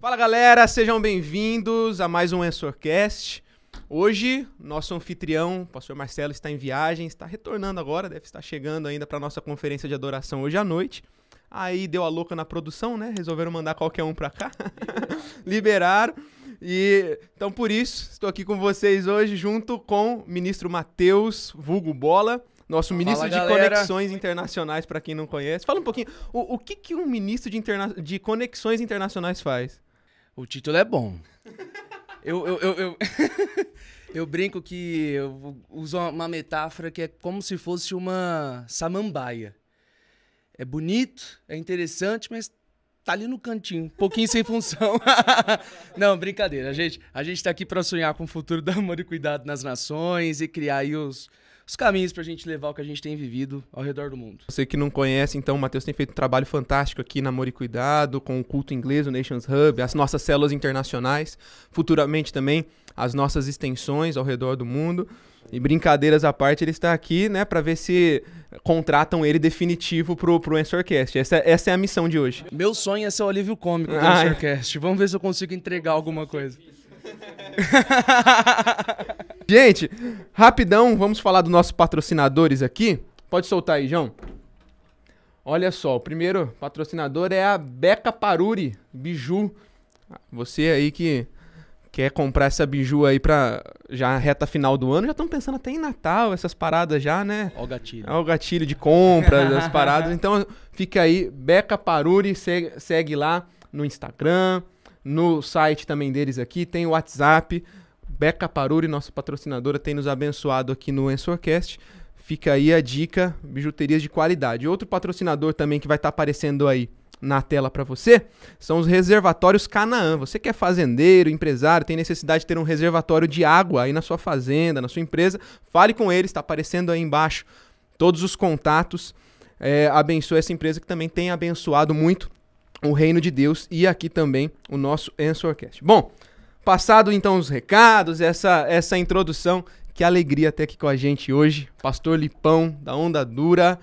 Fala galera, sejam bem-vindos a mais um Ensorcast. Hoje, nosso anfitrião, o pastor Marcelo, está em viagem, está retornando agora, deve estar chegando ainda para nossa conferência de adoração hoje à noite. Aí deu a louca na produção, né? Resolveram mandar qualquer um para cá. Liberaram. E então por isso, estou aqui com vocês hoje junto com o ministro Matheus Vulgo Bola, nosso ministro Fala, de galera. Conexões Internacionais, para quem não conhece. Fala um pouquinho, o, o que, que um ministro de, interna- de Conexões Internacionais faz? O título é bom. Eu, eu, eu, eu, eu brinco que eu uso uma metáfora que é como se fosse uma samambaia. É bonito, é interessante, mas tá ali no cantinho, um pouquinho sem função. Não, brincadeira. Gente, a gente tá aqui para sonhar com o futuro do amor e cuidado nas nações e criar aí os, os caminhos pra gente levar o que a gente tem vivido ao redor do mundo. Você que não conhece, então, o Matheus tem feito um trabalho fantástico aqui na Amor e Cuidado, com o culto inglês, o Nations Hub, as nossas células internacionais, futuramente também as nossas extensões ao redor do mundo. E brincadeiras à parte, ele está aqui, né, para ver se contratam ele definitivo pro, pro Ensorcast. Essa, essa é a missão de hoje. Meu sonho é ser o alívio cômico do Ai. Answercast. Vamos ver se eu consigo entregar alguma coisa. Gente, rapidão, vamos falar dos nossos patrocinadores aqui. Pode soltar aí, João. Olha só, o primeiro patrocinador é a Beca Paruri Biju. Você aí que quer comprar essa biju aí pra já reta final do ano, já estão pensando até em Natal, essas paradas já, né? Ó o gatilho. É o gatilho de compra, das paradas. Então fica aí, Beca Paruri, segue, segue lá no Instagram, no site também deles aqui, tem o WhatsApp. Beca Paruri, nossa patrocinadora, tem nos abençoado aqui no Ensorcast. Fica aí a dica, bijuterias de qualidade. Outro patrocinador também que vai estar aparecendo aí na tela para você são os reservatórios Canaã. Você que é fazendeiro, empresário, tem necessidade de ter um reservatório de água aí na sua fazenda, na sua empresa, fale com eles, está aparecendo aí embaixo todos os contatos. É, abençoe essa empresa que também tem abençoado muito o reino de Deus e aqui também o nosso Ensorcast. Bom, passado então os recados, essa, essa introdução, que alegria ter aqui com a gente hoje, Pastor Lipão, da Onda Dura.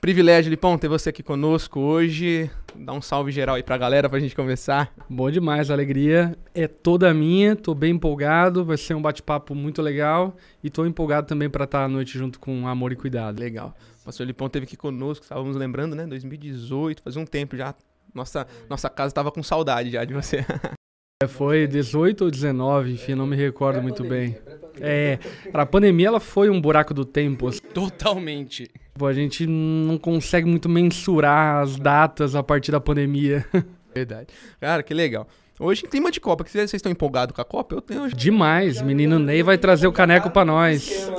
Privilégio, Lipão, ter você aqui conosco hoje. Dá um salve geral aí pra galera pra gente começar. Bom demais, a alegria é toda minha, tô bem empolgado, vai ser um bate-papo muito legal e tô empolgado também para estar à noite junto com Amor e Cuidado. Legal. Pastor Lipão teve aqui conosco, estávamos lembrando, né? 2018, fazia um tempo já. Nossa, nossa casa tava com saudade já de você. É, Foi 18 ou 19, enfim, não me recordo muito bem. É, a pandemia ela foi um buraco do tempo, assim. Totalmente. Pô, a gente não consegue muito mensurar as datas a partir da pandemia. Verdade. Cara, que legal. Hoje, em clima de Copa, que vocês estão empolgados com a Copa? Eu tenho. Demais, menino Ney vai trazer o caneco pra nós.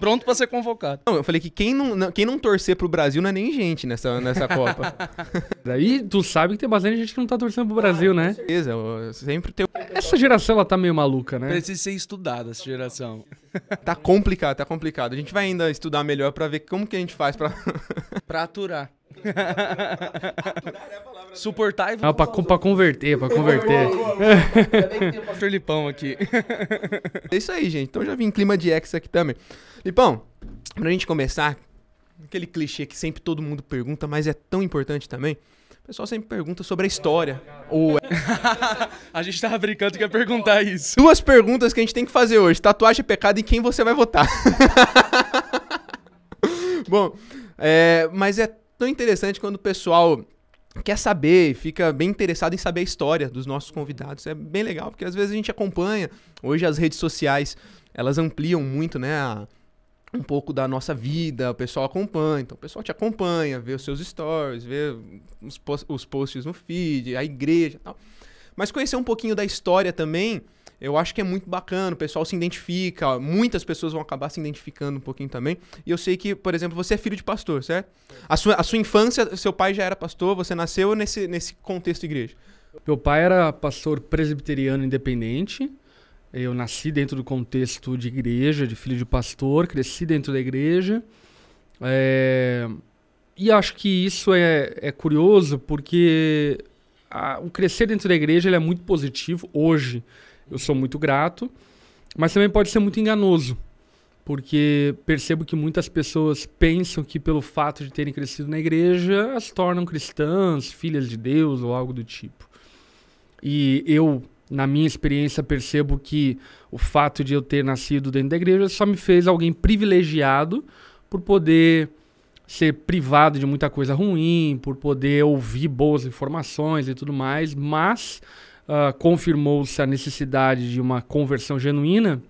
Pronto pra ser convocado. Não, eu falei que quem não, quem não torcer pro Brasil não é nem gente nessa, nessa Copa. Daí tu sabe que tem bastante gente que não tá torcendo pro Brasil, né? Beleza, eu sempre tem. Essa geração ela tá meio maluca, né? Precisa ser estudada essa geração. Tá complicado, tá complicado. A gente vai ainda estudar melhor pra ver como que a gente faz pra. Pra aturar. Suportar e Ah, pra, pra converter, pra converter. o Pastor Lipão aqui. É isso aí, gente. Então já vim em clima de ex aqui também. Lipão, pra gente começar, aquele clichê que sempre todo mundo pergunta, mas é tão importante também. O pessoal sempre pergunta sobre a história. Ou A gente tava brincando que ia perguntar isso. Duas perguntas que a gente tem que fazer hoje: tatuagem é pecado e quem você vai votar? Bom, é, mas é tão interessante quando o pessoal quer saber, fica bem interessado em saber a história dos nossos convidados. É bem legal, porque às vezes a gente acompanha. Hoje as redes sociais, elas ampliam muito, né? a- um pouco da nossa vida, o pessoal acompanha. Então o pessoal te acompanha, vê os seus stories, vê os, pos- os posts no feed, a igreja tal. Mas conhecer um pouquinho da história também, eu acho que é muito bacana, o pessoal se identifica, muitas pessoas vão acabar se identificando um pouquinho também. E eu sei que, por exemplo, você é filho de pastor, certo? A sua, a sua infância, seu pai já era pastor, você nasceu nesse, nesse contexto de igreja. Meu pai era pastor presbiteriano independente. Eu nasci dentro do contexto de igreja, de filho de pastor, cresci dentro da igreja. É, E acho que isso é, é curioso porque a- o crescer dentro da igreja é muito positivo. Hoje eu sou muito grato, mas também pode ser muito enganoso. Porque percebo que muitas pessoas pensam que pelo fato de terem crescido na igreja, as tornam cristãs, filhas de Deus ou algo do tipo. E eu, na minha experiência, percebo que o fato de eu ter nascido dentro da igreja só me fez alguém privilegiado por poder ser privado de muita coisa ruim, por poder ouvir boas informações e tudo mais, mas uh, confirmou-se a necessidade de uma conversão genuína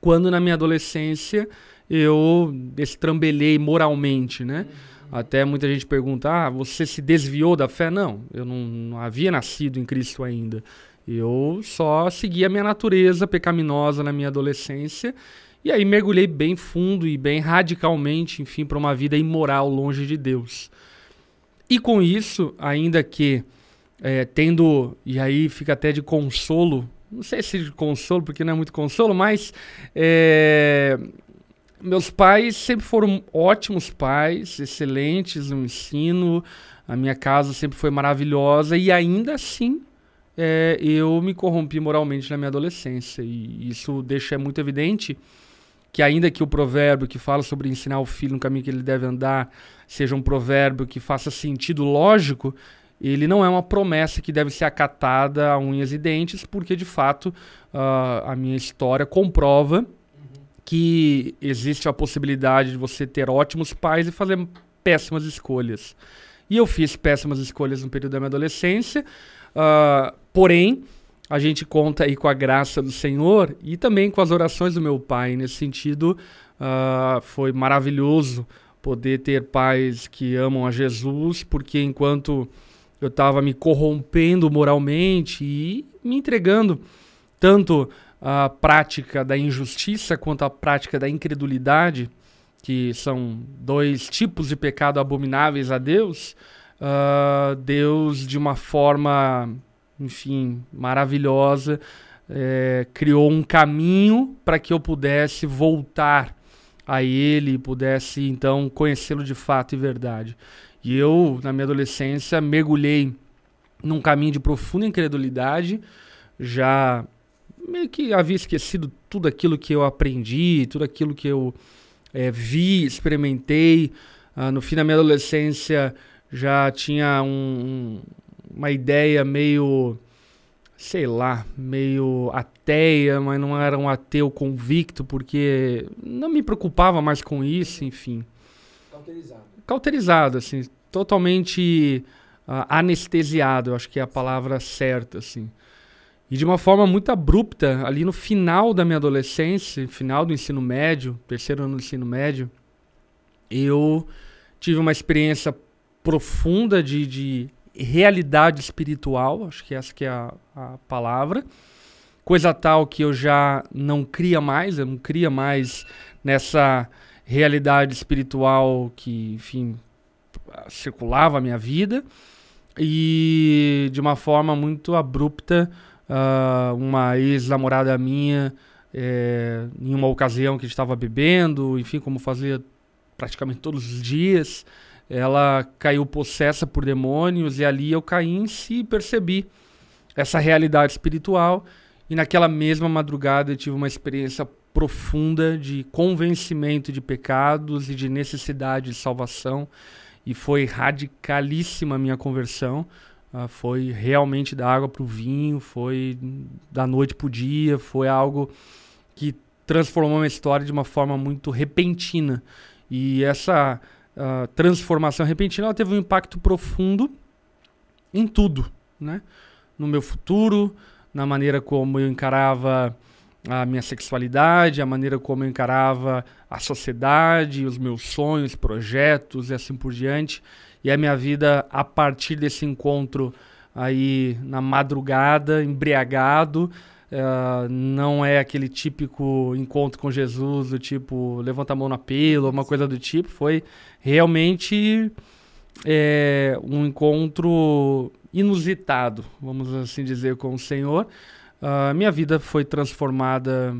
quando na minha adolescência eu estrambelhei moralmente, né? Uhum. Até muita gente pergunta: ah, você se desviou da fé? Não, eu não, não havia nascido em Cristo ainda. Eu só segui a minha natureza pecaminosa na minha adolescência e aí mergulhei bem fundo e bem radicalmente, enfim, para uma vida imoral longe de Deus. E com isso, ainda que é, tendo, e aí fica até de consolo, não sei se de consolo, porque não é muito consolo, mas é, meus pais sempre foram ótimos pais, excelentes no ensino, a minha casa sempre foi maravilhosa e ainda assim é, eu me corrompi moralmente na minha adolescência. E isso deixa muito evidente que, ainda que o provérbio que fala sobre ensinar o filho no caminho que ele deve andar seja um provérbio que faça sentido lógico, ele não é uma promessa que deve ser acatada a unhas e dentes, porque de fato uh, a minha história comprova que existe a possibilidade de você ter ótimos pais e fazer péssimas escolhas. E eu fiz péssimas escolhas no período da minha adolescência, uh, porém, a gente conta aí com a graça do Senhor e também com as orações do meu pai. Nesse sentido, uh, foi maravilhoso poder ter pais que amam a Jesus, porque enquanto eu estava me corrompendo moralmente e me entregando tanto a prática da injustiça quanto a prática da incredulidade, que são dois tipos de pecado abomináveis a Deus, uh, Deus, de uma forma, enfim, maravilhosa, é, criou um caminho para que eu pudesse voltar a Ele pudesse então conhecê-lo de fato e verdade. E eu, na minha adolescência, mergulhei num caminho de profunda incredulidade, já meio que havia esquecido tudo aquilo que eu aprendi, tudo aquilo que eu é, vi, experimentei. Ah, no fim da minha adolescência já tinha um, uma ideia meio, sei lá, meio ateia, mas não era um ateu convicto, porque não me preocupava mais com isso, enfim. Cauterizado. Cauterizado, assim, totalmente uh, anestesiado, acho que é a palavra certa, assim. E de uma forma muito abrupta, ali no final da minha adolescência, final do ensino médio, terceiro ano do ensino médio, eu tive uma experiência profunda de, de realidade espiritual, acho que essa que é a, a, palavra. Coisa tal que eu já não cria mais, eu não cria mais nessa realidade espiritual que, enfim, circulava a minha vida. E de uma forma muito abrupta, uh, uma ex-namorada minha, é, em uma ocasião que estava bebendo, enfim, como fazia praticamente todos os dias, ela caiu possessa por demônios e ali eu caí em si e percebi essa realidade espiritual. E naquela mesma madrugada eu tive uma experiência profunda de convencimento de pecados e de necessidade de salvação. E foi radicalíssima a minha conversão. Uh, foi realmente da água para o vinho, foi da noite para o dia, foi algo que transformou a história de uma forma muito repentina. E essa transformação repentina ela teve um impacto profundo em tudo, né? No meu futuro, na maneira como eu encarava a minha sexualidade, a maneira como eu encarava a sociedade, os meus sonhos, projetos e assim por diante. E a minha vida, a partir desse encontro aí na madrugada, embriagado, uh, não é aquele típico encontro com Jesus, do tipo, levanta a mão na pelo, uma coisa do tipo. Foi realmente é, um encontro inusitado, vamos assim dizer, com o Senhor. Uh, minha vida foi transformada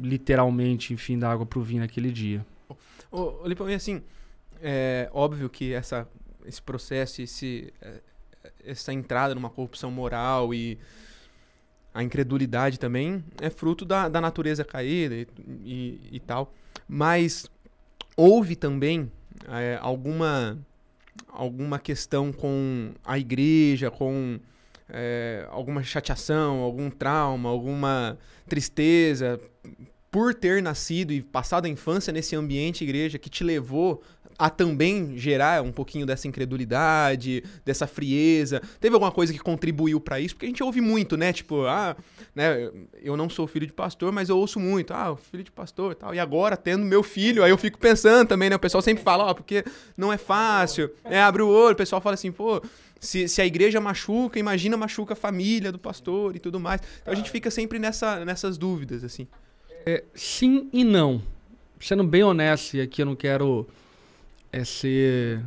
literalmente, enfim, da água para o vinho naquele dia. Ô, Lipão, e assim, é óbvio que essa esse processo, esse, é, essa entrada numa corrupção moral e a incredulidade também é fruto da, da natureza caída e, e, e tal. Mas houve também é, alguma, alguma questão com a igreja, com é, alguma chateação, algum trauma, alguma tristeza, por ter nascido e passado a infância nesse ambiente igreja que te levou a também gerar um pouquinho dessa incredulidade, dessa frieza? Teve alguma coisa que contribuiu para isso? Porque a gente ouve muito, né? Tipo, ah, né, eu não sou filho de pastor, mas eu ouço muito, ah, filho de pastor, tal. E agora tendo meu filho, aí eu fico pensando também, né? O pessoal sempre fala, ó, oh, porque não é fácil. É, abre o olho, o pessoal fala assim, pô, se, se, a igreja machuca, imagina machuca a família do pastor e tudo mais. Então a gente fica sempre nessa, nessas dúvidas, assim. É, sim e não. Sendo bem honesto, e aqui eu não quero é ser,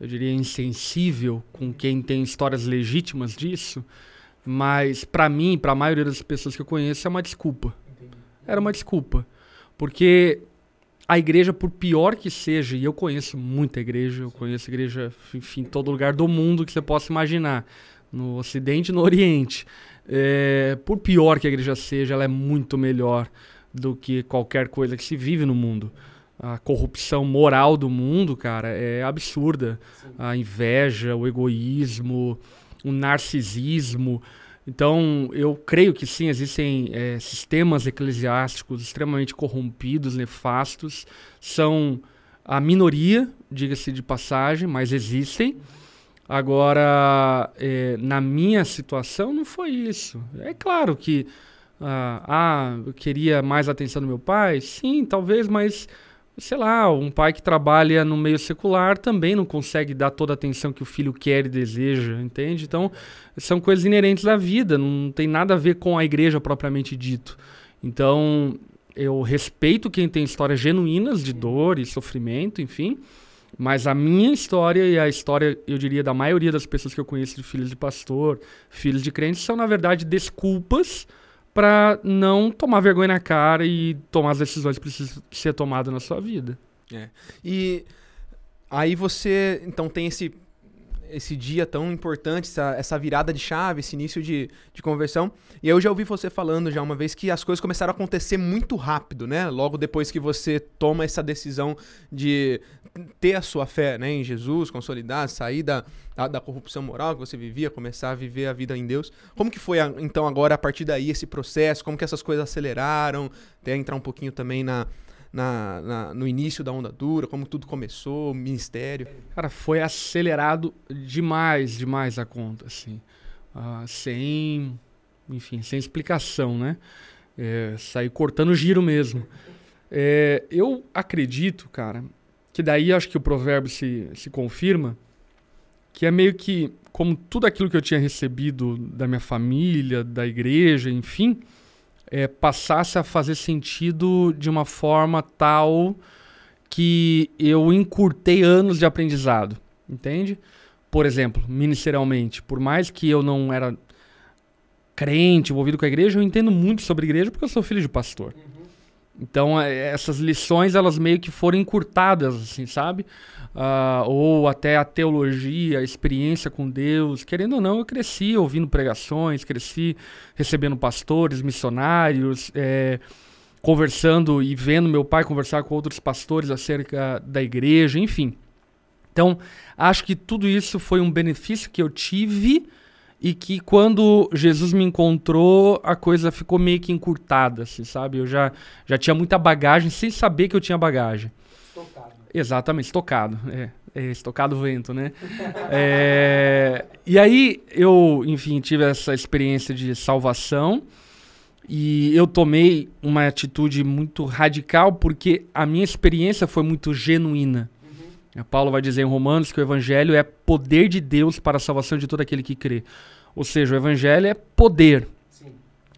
eu diria, insensível com quem tem histórias legítimas disso, mas para mim, para a maioria das pessoas que eu conheço, é uma desculpa. Entendi. Era uma desculpa. Porque a igreja, por pior que seja, e eu conheço muita igreja, eu conheço igreja, enfim, em todo lugar do mundo que você possa imaginar, no Ocidente e no Oriente. É, por pior que a igreja seja, ela é muito melhor do que qualquer coisa que se vive no mundo a corrupção moral do mundo, cara, é absurda. Sim. A inveja, o egoísmo, o narcisismo. Então, eu creio que sim, existem é, sistemas eclesiásticos extremamente corrompidos, nefastos. São a minoria, diga-se de passagem, mas existem. Agora, é, na minha situação, não foi isso. É claro que. Ah, ah, eu queria mais atenção do meu pai? Sim, talvez, mas sei lá, um pai que trabalha no meio secular também não consegue dar toda a atenção que o filho quer e deseja, entende? Então, são coisas inerentes à vida, não tem nada a ver com a igreja propriamente dito. Então, eu respeito quem tem histórias genuínas de dor e sofrimento, enfim, mas a minha história e a história, eu diria, da maioria das pessoas que eu conheço de filhos de pastor, filhos de crentes, são, na verdade, desculpas para não tomar vergonha na cara e tomar as decisões que precisam ser tomadas na sua vida. É. E aí você, então, tem esse esse dia tão importante, essa, essa virada de chave, esse início de, de conversão. E eu já ouvi você falando já uma vez que as coisas começaram a acontecer muito rápido, né? Logo depois que você toma essa decisão de ter a sua fé né, em Jesus, consolidar, sair da, da, da, corrupção moral que você vivia, começar a viver a vida em Deus. Como que foi, então, agora, a partir daí, esse processo? Como que essas coisas aceleraram? Até entrar um pouquinho também na, na, na, no início da onda dura, como tudo começou, o ministério? Cara, foi acelerado demais, demais a conta, assim. Uh, sem, enfim, sem explicação, né? É, sair cortando giro mesmo. É, eu acredito, cara, que daí acho que o provérbio se, se confirma, que é meio que como tudo aquilo que eu tinha recebido da minha família, da igreja, enfim, é, passasse a fazer sentido de uma forma tal que eu encurtei anos de aprendizado, entende? Por exemplo, ministerialmente, por mais que eu não era crente, envolvido com a igreja, eu entendo muito sobre igreja porque eu sou filho de pastor. Uhum. Então, é, essas lições, elas meio que foram encurtadas, assim, sabe? Uh, ou até a teologia, a experiência com Deus. Querendo ou não, eu cresci ouvindo pregações, cresci recebendo pastores, missionários, é, conversando e vendo meu pai conversar com outros pastores acerca da igreja, enfim. Então, acho que tudo isso foi um benefício que eu tive e que quando Jesus me encontrou, a coisa ficou meio que encurtada, assim, sabe? Eu já, já tinha muita bagagem sem saber que eu tinha bagagem. Estocado. Exatamente, estocado. É, é estocado vento, né? é, e aí eu, enfim, tive essa experiência de salvação e eu tomei uma atitude muito radical porque a minha experiência foi muito genuína. Paulo vai dizer em Romanos que o evangelho é poder de Deus para a salvação de todo aquele que crê. Ou seja, o evangelho é poder. Sim.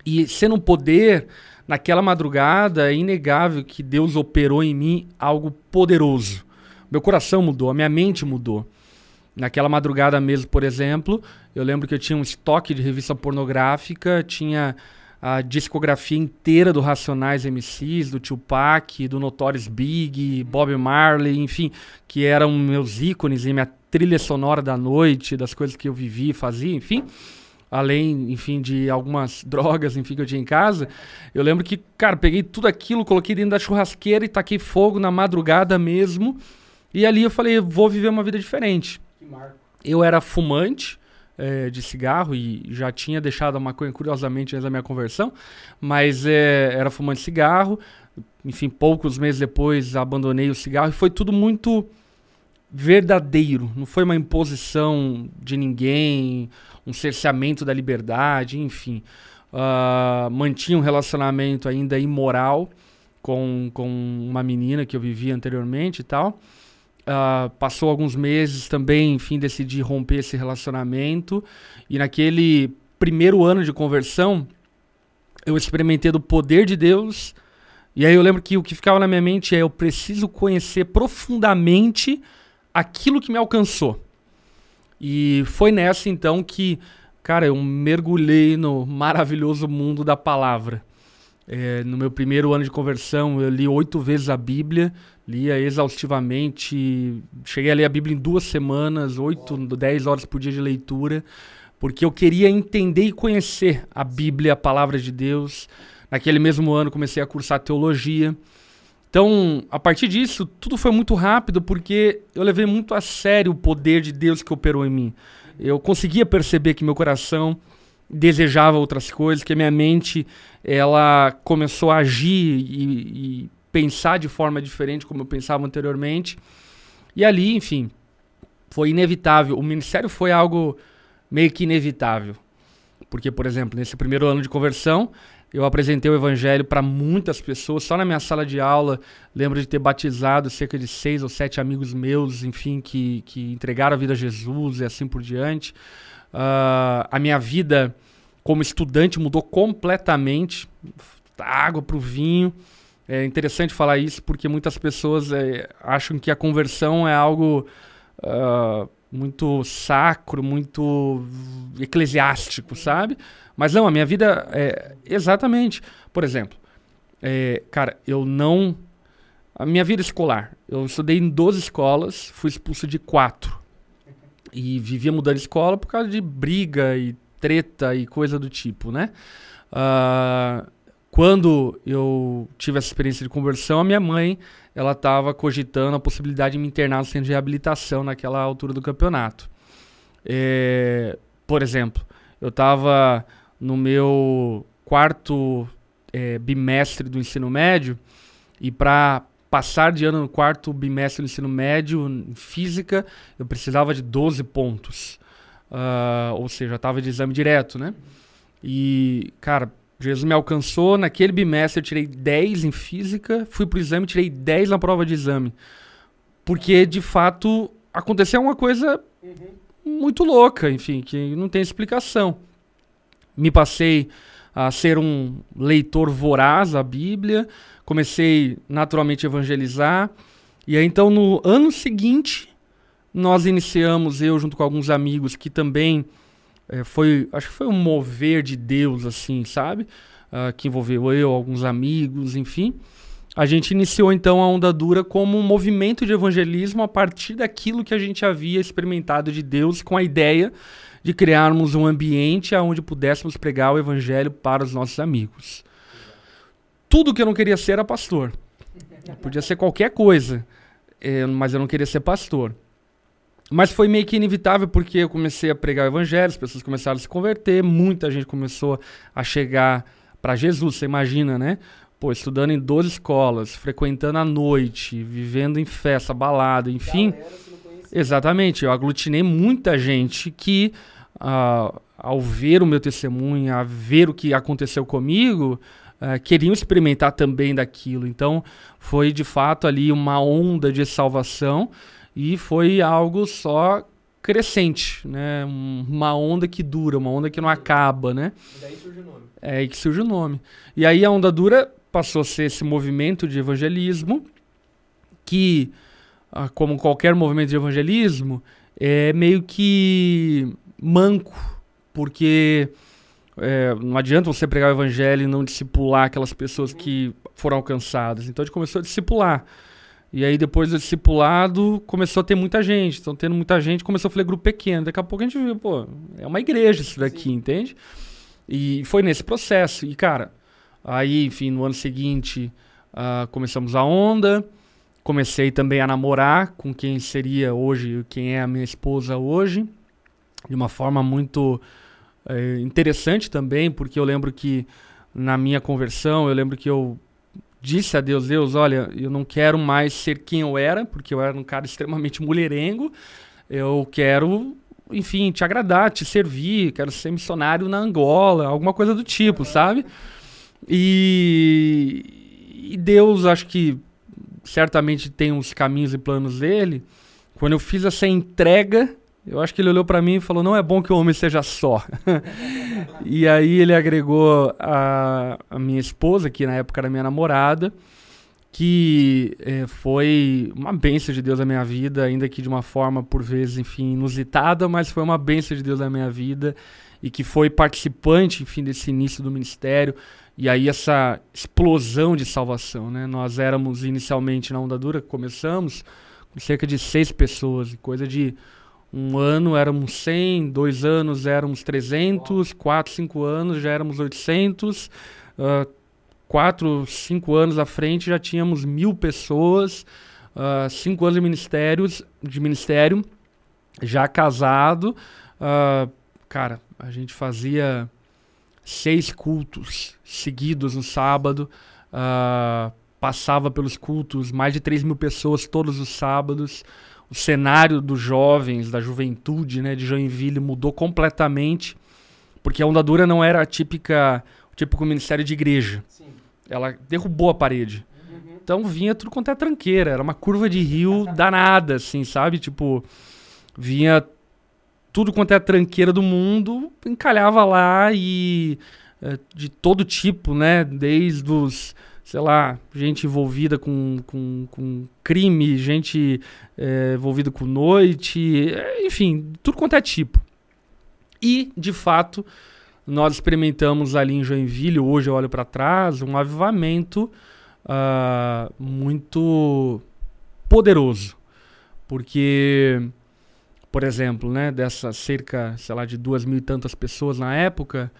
E sendo um poder, naquela madrugada é inegável que Deus operou em mim algo poderoso. Meu coração mudou, a minha mente mudou. Naquela madrugada mesmo, por exemplo, eu lembro que eu tinha um estoque de revista pornográfica, tinha a discografia inteira do Racionais MCs, do Tupac, do Notorious Big, Bob Marley, enfim, que eram meus ícones e minha trilha sonora da noite, das coisas que eu vivi e fazia, enfim. Além, enfim, de algumas drogas, enfim, que eu tinha em casa. Eu lembro que, cara, peguei tudo aquilo, coloquei dentro da churrasqueira e taquei fogo na madrugada mesmo. E ali eu falei, vou viver uma vida diferente. Eu era fumante, é, de cigarro e já tinha deixado a maconha curiosamente antes da minha conversão, mas é, era fumante de cigarro. Enfim, poucos meses depois abandonei o cigarro e foi tudo muito verdadeiro. Não foi uma imposição de ninguém, um cerceamento da liberdade, enfim. Uh, mantinha um relacionamento ainda imoral com, com uma menina que eu vivia anteriormente e tal. Uh, passou alguns meses também, enfim, decidi romper esse relacionamento. E naquele primeiro ano de conversão, eu experimentei do poder de Deus. E aí eu lembro que o que ficava na minha mente é: eu preciso conhecer profundamente aquilo que me alcançou. E foi nessa então que, cara, eu mergulhei no maravilhoso mundo da palavra. É, no meu primeiro ano de conversão, eu li oito vezes a Bíblia, lia exaustivamente. Cheguei a ler a Bíblia em duas semanas, oito, dez horas por dia de leitura, porque eu queria entender e conhecer a Bíblia, a palavra de Deus. Naquele mesmo ano, comecei a cursar teologia. Então, a partir disso, tudo foi muito rápido porque eu levei muito a sério o poder de Deus que operou em mim. Eu conseguia perceber que meu coração desejava outras coisas, que a minha mente ela começou a agir e, e pensar de forma diferente como eu pensava anteriormente. E ali, enfim, foi inevitável. O ministério foi algo meio que inevitável. Porque, por exemplo, nesse primeiro ano de conversão, eu apresentei o evangelho para muitas pessoas. Só na minha sala de aula, lembro de ter batizado cerca de seis ou sete amigos meus, enfim, que, que entregaram a vida a Jesus e assim por diante. Uh, a minha vida como estudante mudou completamente da água para o vinho. É interessante falar isso porque muitas pessoas é, acham que a conversão é algo uh, muito sacro, muito eclesiástico, sabe? Mas não, a minha vida é exatamente. Por exemplo, é, cara, eu não. A minha vida escolar. Eu estudei em 12 escolas, fui expulso de quatro. E vivia mudando de escola por causa de briga e treta e coisa do tipo, né? Uh, quando eu tive essa experiência de conversão, a minha mãe ela estava cogitando a possibilidade de me internar no centro de reabilitação naquela altura do campeonato. É, por exemplo, eu estava no meu quarto é, bimestre do ensino médio e para passar de ano no quarto bimestre do ensino médio em física eu precisava de 12 pontos. Uh, ou seja, estava de exame direto, né? E, cara, Jesus me alcançou. Naquele bimestre eu tirei 10 em física, fui pro exame tirei 10 na prova de exame. Porque, de fato, aconteceu uma coisa uhum. muito louca, enfim, que não tem explicação me passei a ser um leitor voraz da Bíblia, comecei naturalmente a evangelizar. E aí, então, no ano seguinte, nós iniciamos, eu junto com alguns amigos, que também é, foi, acho que foi um mover de Deus, assim, sabe? Uh, que envolveu eu, alguns amigos, enfim. A gente iniciou então a Onda Dura como um movimento de evangelismo a partir daquilo que a gente havia experimentado de Deus, com a ideia de criarmos um ambiente onde pudéssemos pregar o evangelho para os nossos amigos. Tudo que eu não queria ser era pastor. Podia ser qualquer coisa, é, mas eu não queria ser pastor. Mas foi meio que inevitável porque eu comecei a pregar o evangelho, as pessoas começaram a se converter, muita gente começou a chegar para Jesus, você imagina, né? Pô, estudando em 12 escolas, frequentando à noite, vivendo em festa, balada, enfim. Exatamente, eu aglutinei muita gente que uh, ao ver o meu testemunho, a ver o que aconteceu comigo, uh, queriam experimentar também daquilo. Então, foi de fato ali uma onda de salvação e foi algo só crescente, né? Uma onda que dura, uma onda que não acaba, né? E daí surge o nome. É aí que surge o nome. E aí a onda dura passou a ser esse movimento de evangelismo que, como qualquer movimento de evangelismo, é meio que manco, porque é, não adianta você pregar o evangelho e não discipular aquelas pessoas que foram alcançadas. Então a gente começou a discipular. E aí depois do discipulado começou a ter muita gente. Então tendo muita gente, começou a fazer grupo pequeno. Daqui a pouco a gente viu, pô, é uma igreja isso daqui, Sim. entende? E foi nesse processo. E cara, aí, enfim, no ano seguinte uh, começamos a onda. Comecei também a namorar com quem seria hoje, quem é a minha esposa hoje. de uma forma muito é, interessante também, porque eu lembro que na minha conversão, eu lembro que eu disse a Deus, Deus, olha, eu não quero mais ser quem eu era, porque eu era um cara extremamente mulherengo. Eu quero, enfim, te agradar, te servir, quero ser missionário na Angola, alguma coisa do tipo, sabe? E, e Deus, acho que certamente tem os caminhos e planos dele. Quando eu fiz essa entrega, eu acho que ele olhou para mim e falou: Não é bom que o homem seja só. e aí ele agregou a, a, minha esposa, que na época era minha namorada, que é, foi uma bênção de Deus na minha vida, ainda que de uma forma, por vezes, enfim, inusitada, mas foi uma bênção de Deus na minha vida e que foi participante, enfim, desse início do ministério. E aí essa explosão de salvação, né? Nós éramos inicialmente na Onda Dura, começamos com cerca de seis pessoas, coisa de um ano éramos 100, dois anos éramos 300, quatro, cinco anos já éramos 800, uh, quatro, cinco anos à frente já tínhamos mil pessoas, uh, cinco anos de ministérios, de ministério, já casado, uh, cara, a gente fazia seis cultos seguidos no sábado, uh, passava pelos cultos mais de 3 mil pessoas todos os sábados, o cenário dos jovens, da juventude, né, de Joinville mudou completamente, porque a Onda Dura não era a típica, o típico ministério de igreja. Sim. Ela derrubou a parede. Uhum. Então vinha tudo quanto é tranqueira, era uma curva de rio danada, assim, sabe? Tipo, vinha tudo quanto é tranqueira do mundo, encalhava lá e é, de todo tipo, né? Desde os sei lá, gente envolvida com, com, com crime, gente é, envolvida com noite, é, enfim, tudo quanto é tipo. E, de fato, nós experimentamos ali em Joinville, hoje eu olho para trás, um avivamento uh, muito poderoso. Porque, por exemplo, né, dessas cerca, sei lá, de duas mil e tantas pessoas na época,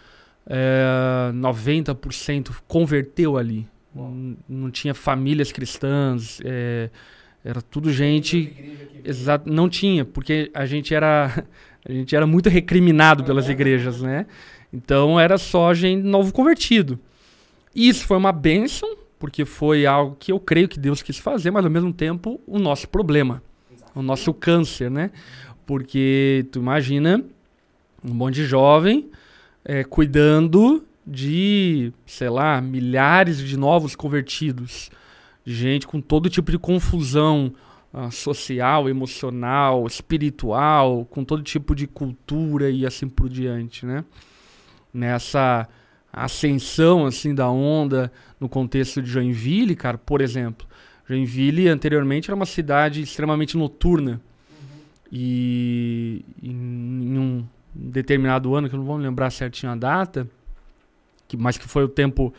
é, 90% converteu ali. Não, não, tinha famílias cristãs, é, era tudo gente. Exato, não tinha, porque a gente era a gente era muito recriminado pelas igrejas, né? Então era só gente novo convertido. Isso foi uma bênção, porque foi algo que eu creio que Deus quis fazer, mas ao mesmo tempo o nosso problema, o nosso câncer, né? Porque tu imagina um monte de jovem é, cuidando de, sei lá, milhares de novos convertidos, de gente com todo tipo de confusão uh, social, emocional, espiritual, com todo tipo de cultura e assim por diante, né? Nessa ascensão assim da onda no contexto de Joinville, cara, por exemplo, Joinville anteriormente era uma cidade extremamente noturna. E, em um determinado ano, que eu não vou lembrar certinho a data, que, mas que foi o tempo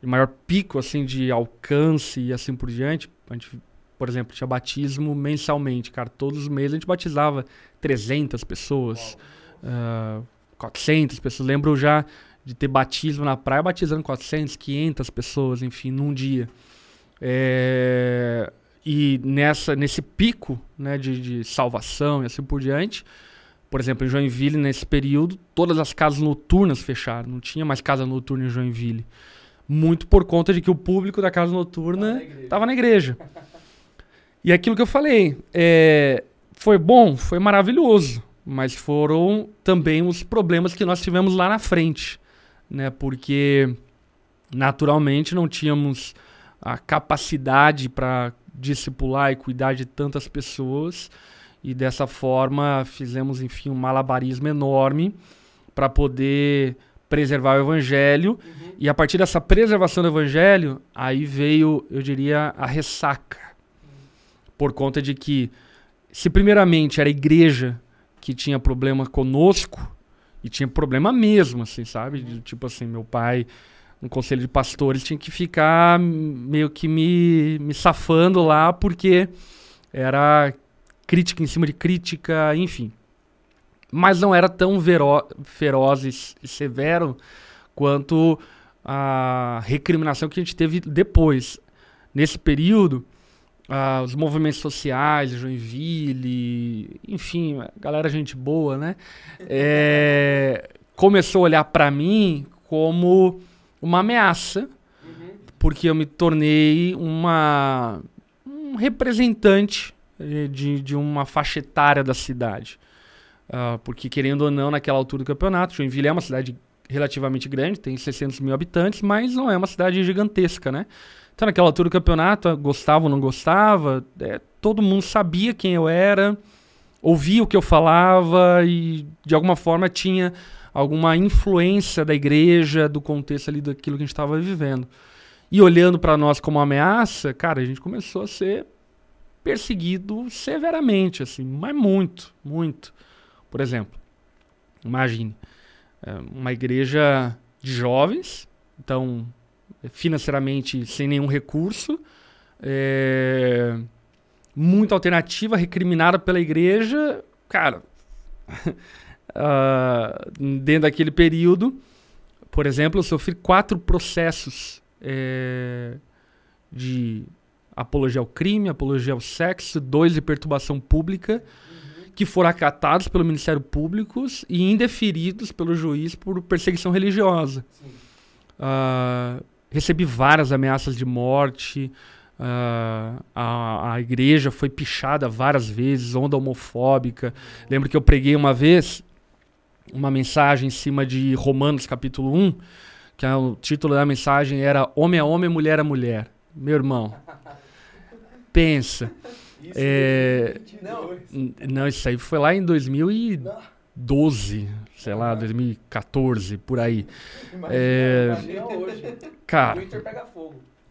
de maior pico assim de alcance e assim por diante. A gente, por exemplo, tinha batismo mensalmente, cara. Todos os meses a gente batizava 300 pessoas, uh, ah, 400 pessoas. Lembro já de ter batismo na praia, batizando 400, 500 pessoas, enfim, num dia. É, e nessa, nesse pico né, de, de salvação e assim por diante, por exemplo, em Joinville, nesse período, todas as casas noturnas fecharam. Não tinha mais casa noturna em Joinville. Muito por conta de que o público da casa noturna estava na, na igreja. E aquilo que eu falei, é, foi bom, foi maravilhoso, mas foram também os problemas que nós tivemos lá na frente, né? Porque naturalmente não tínhamos a capacidade para discipular e cuidar de tantas pessoas e dessa forma fizemos, enfim, um malabarismo enorme para poder preservar o evangelho. Uhum. E a partir dessa preservação do evangelho, aí veio, eu diria, a ressaca. Uhum. Por conta de que, se primeiramente era a igreja que tinha problema conosco, e tinha problema mesmo, assim, sabe? De, tipo assim, meu pai, no conselho de pastores, tinha que ficar meio que me, me safando lá, porque era crítica em cima de crítica, enfim. Mas não era tão feroz e severo quanto a recriminação que a gente teve depois. Nesse período, os movimentos sociais, Joinville, enfim, galera gente boa, né? É, começou a olhar para mim como uma ameaça, porque eu me tornei uma, um representante eh, de, de uma faixa etária da cidade. Uh, porque, querendo ou não, naquela altura do campeonato, Joinville é uma cidade relativamente grande, tem 600 mil habitantes, mas não é uma cidade gigantesca, né? Então, naquela altura do campeonato, gostava ou não gostava, é, todo mundo sabia quem eu era, ouvia o que eu falava e, de alguma forma, tinha alguma influência da igreja, do contexto ali daquilo que a gente estava vivendo. E olhando para nós como ameaça, cara, a gente começou a ser perseguido severamente, assim, mas muito, muito. Por exemplo, imagine é, uma igreja de jovens, então financeiramente sem nenhum recurso, é, muita alternativa recriminada pela igreja, cara. uh, dentro daquele período, por exemplo, eu sofri quatro processos é, de apologia ao crime, apologia ao sexo, dois de perturbação pública, uhum. que foram acatados pelo Ministério Público e indeferidos pelo juiz por perseguição religiosa. Uh, recebi várias ameaças de morte. Uh, a, a igreja foi pichada várias vezes, onda homofóbica. Lembro que eu preguei uma vez uma mensagem em cima de Romanos capítulo 1, que é o título da mensagem era Homem a Homem, Mulher a Mulher. Meu irmão, pensa. Isso é, não. não, isso aí foi lá em 2012, sei lá, 2014, por aí. Imagina, é, imagina hoje. Cara,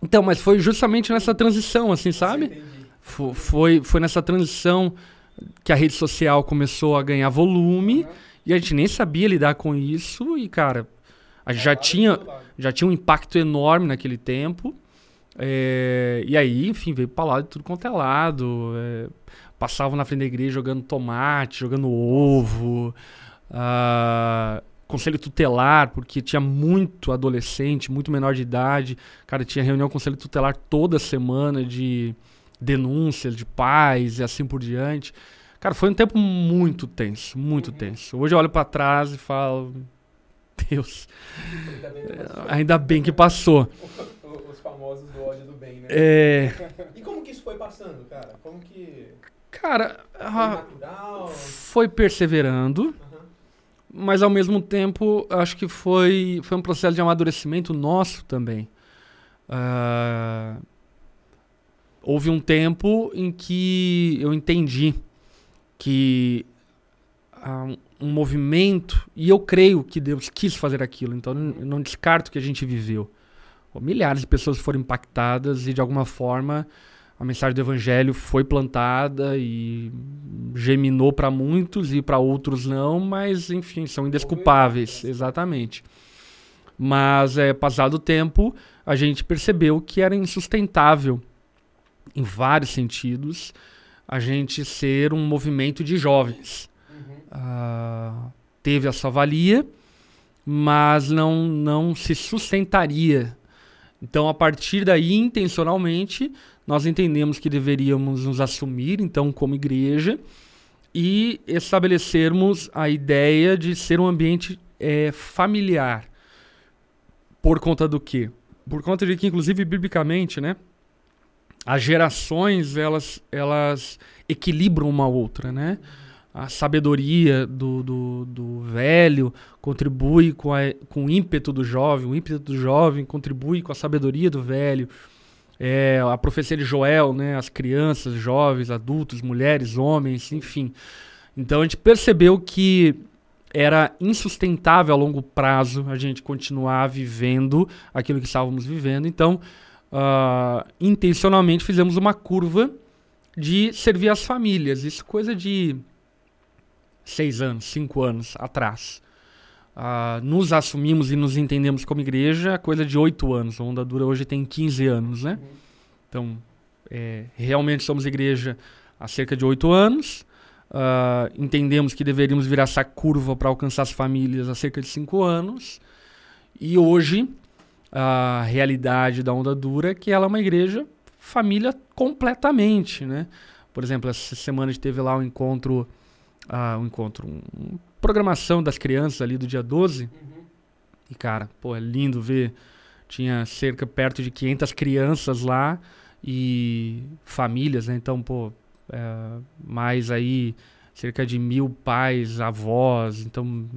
então, mas foi justamente nessa transição, assim, sabe? Foi, foi, foi nessa transição que a rede social começou a ganhar volume. Uhum e a gente nem sabia lidar com isso e, cara, a gente já tinha, já tinha um impacto enorme naquele tempo. É, e aí, enfim, veio pra lá de tudo quanto é lado. É, passavam na frente da igreja jogando tomate, jogando ovo. Uh, conselho tutelar, porque tinha muito adolescente, muito menor de idade. Cara, tinha reunião com conselho tutelar toda semana de denúncias de pais e assim por diante. Cara, foi um tempo muito tenso, muito uhum. tenso. Hoje eu olho para trás e falo, Deus, ainda bem que passou. Ainda bem que passou. Os famosos do ódio do bem, né? É... E como que isso foi passando, cara? Como que... Cara, foi, natural? foi perseverando, uhum. mas ao mesmo tempo acho que foi, foi um processo de amadurecimento nosso também. Uh, houve um tempo em que eu entendi que uh, um movimento, e eu creio que Deus quis fazer aquilo, então eu não descarto que a gente viveu. Milhares de pessoas foram impactadas e de alguma forma a mensagem do evangelho foi plantada e geminou para muitos e para outros não, mas enfim, são indesculpáveis, exatamente. Mas é passado o tempo, a gente percebeu que era insustentável em vários sentidos a gente ser um movimento de jovens. Uhum. Uh, teve a sua valia, mas não, não se sustentaria. Então, a partir daí, intencionalmente, nós entendemos que deveríamos nos assumir, então, como igreja, e estabelecermos a ideia de ser um ambiente é, familiar. Por conta do quê? Por conta de que, inclusive, biblicamente, né? As gerações elas, elas equilibram uma outra, né? A sabedoria do, do, do velho contribui com, a, com o ímpeto do jovem, o ímpeto do jovem contribui com a sabedoria do velho. É, a profecia de Joel, né? As crianças, jovens, adultos, mulheres, homens, enfim. Então a gente percebeu que era insustentável a longo prazo a gente continuar vivendo aquilo que estávamos vivendo. Então, uh, intencionalmente fizemos uma curva de servir as famílias. Isso coisa de seis anos, cinco anos atrás. Uh, nos assumimos e nos entendemos como igreja coisa de oito anos. A Onda Dura hoje tem 15 anos, né? Então, é, realmente somos igreja há cerca de oito anos. Uh, entendemos que deveríamos virar essa curva para alcançar as famílias há cerca de cinco anos. E hoje a realidade da Onda Dura, que ela é uma igreja família completamente, né? Por exemplo, essa semana a gente teve lá um encontro, uh, um encontro, um, um, programação das crianças ali do dia 12. Uhum. E cara, pô, é lindo ver. Tinha cerca perto de 500 crianças lá e famílias, né? Então, pô, é, mais aí cerca de mil pais, avós, então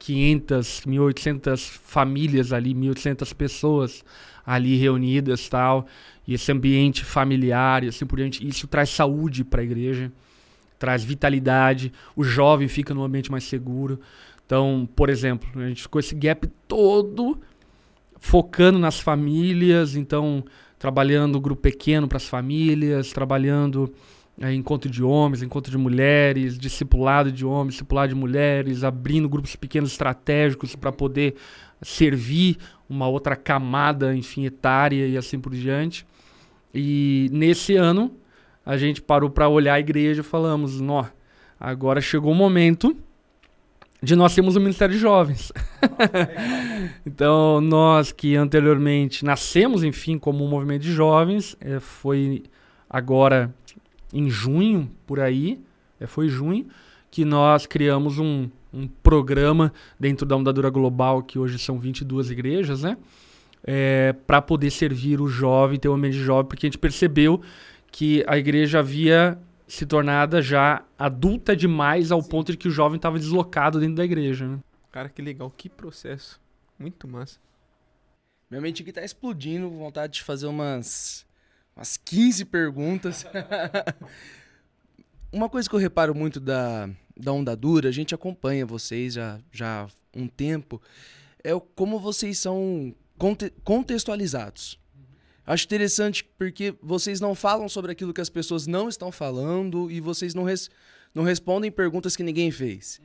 1.500, 1.800 famílias ali, 1.800 pessoas ali reunidas tal, e esse ambiente familiar e assim por diante, isso traz saúde para a igreja, traz vitalidade, o jovem fica num ambiente mais seguro. Então, por exemplo, a gente ficou esse gap todo focando nas famílias, então trabalhando grupo pequeno para as famílias, trabalhando é, encontro de homens, encontro de mulheres, discipulado de homens, discipulado de mulheres, abrindo grupos pequenos estratégicos para poder servir uma outra camada, enfim, etária e assim por diante. E nesse ano a gente parou para olhar a igreja e falamos, nó, agora chegou o momento de nós termos o Ministério de Jovens. então, nós que anteriormente nascemos, enfim, como um movimento de jovens, é, foi agora em junho, por aí, é, foi junho, que nós criamos um, um programa dentro da Ondadura Global, que hoje são 22 igrejas, né? É, para poder servir o jovem, ter um ambiente jovem, porque a gente percebeu que a igreja havia se tornada já adulta demais ao Sim. ponto de que o jovem estava deslocado dentro da igreja. Né? Cara, que legal, que processo. Muito massa. Minha mente aqui tá explodindo, vontade de fazer umas umas 15 perguntas. Uma coisa que eu reparo muito da, da Onda Dura, a gente acompanha vocês já, já há um tempo, é como vocês são conte contextualizados. Acho interessante porque vocês não falam sobre aquilo que as pessoas não estão falando e vocês não, res não respondem perguntas que ninguém fez.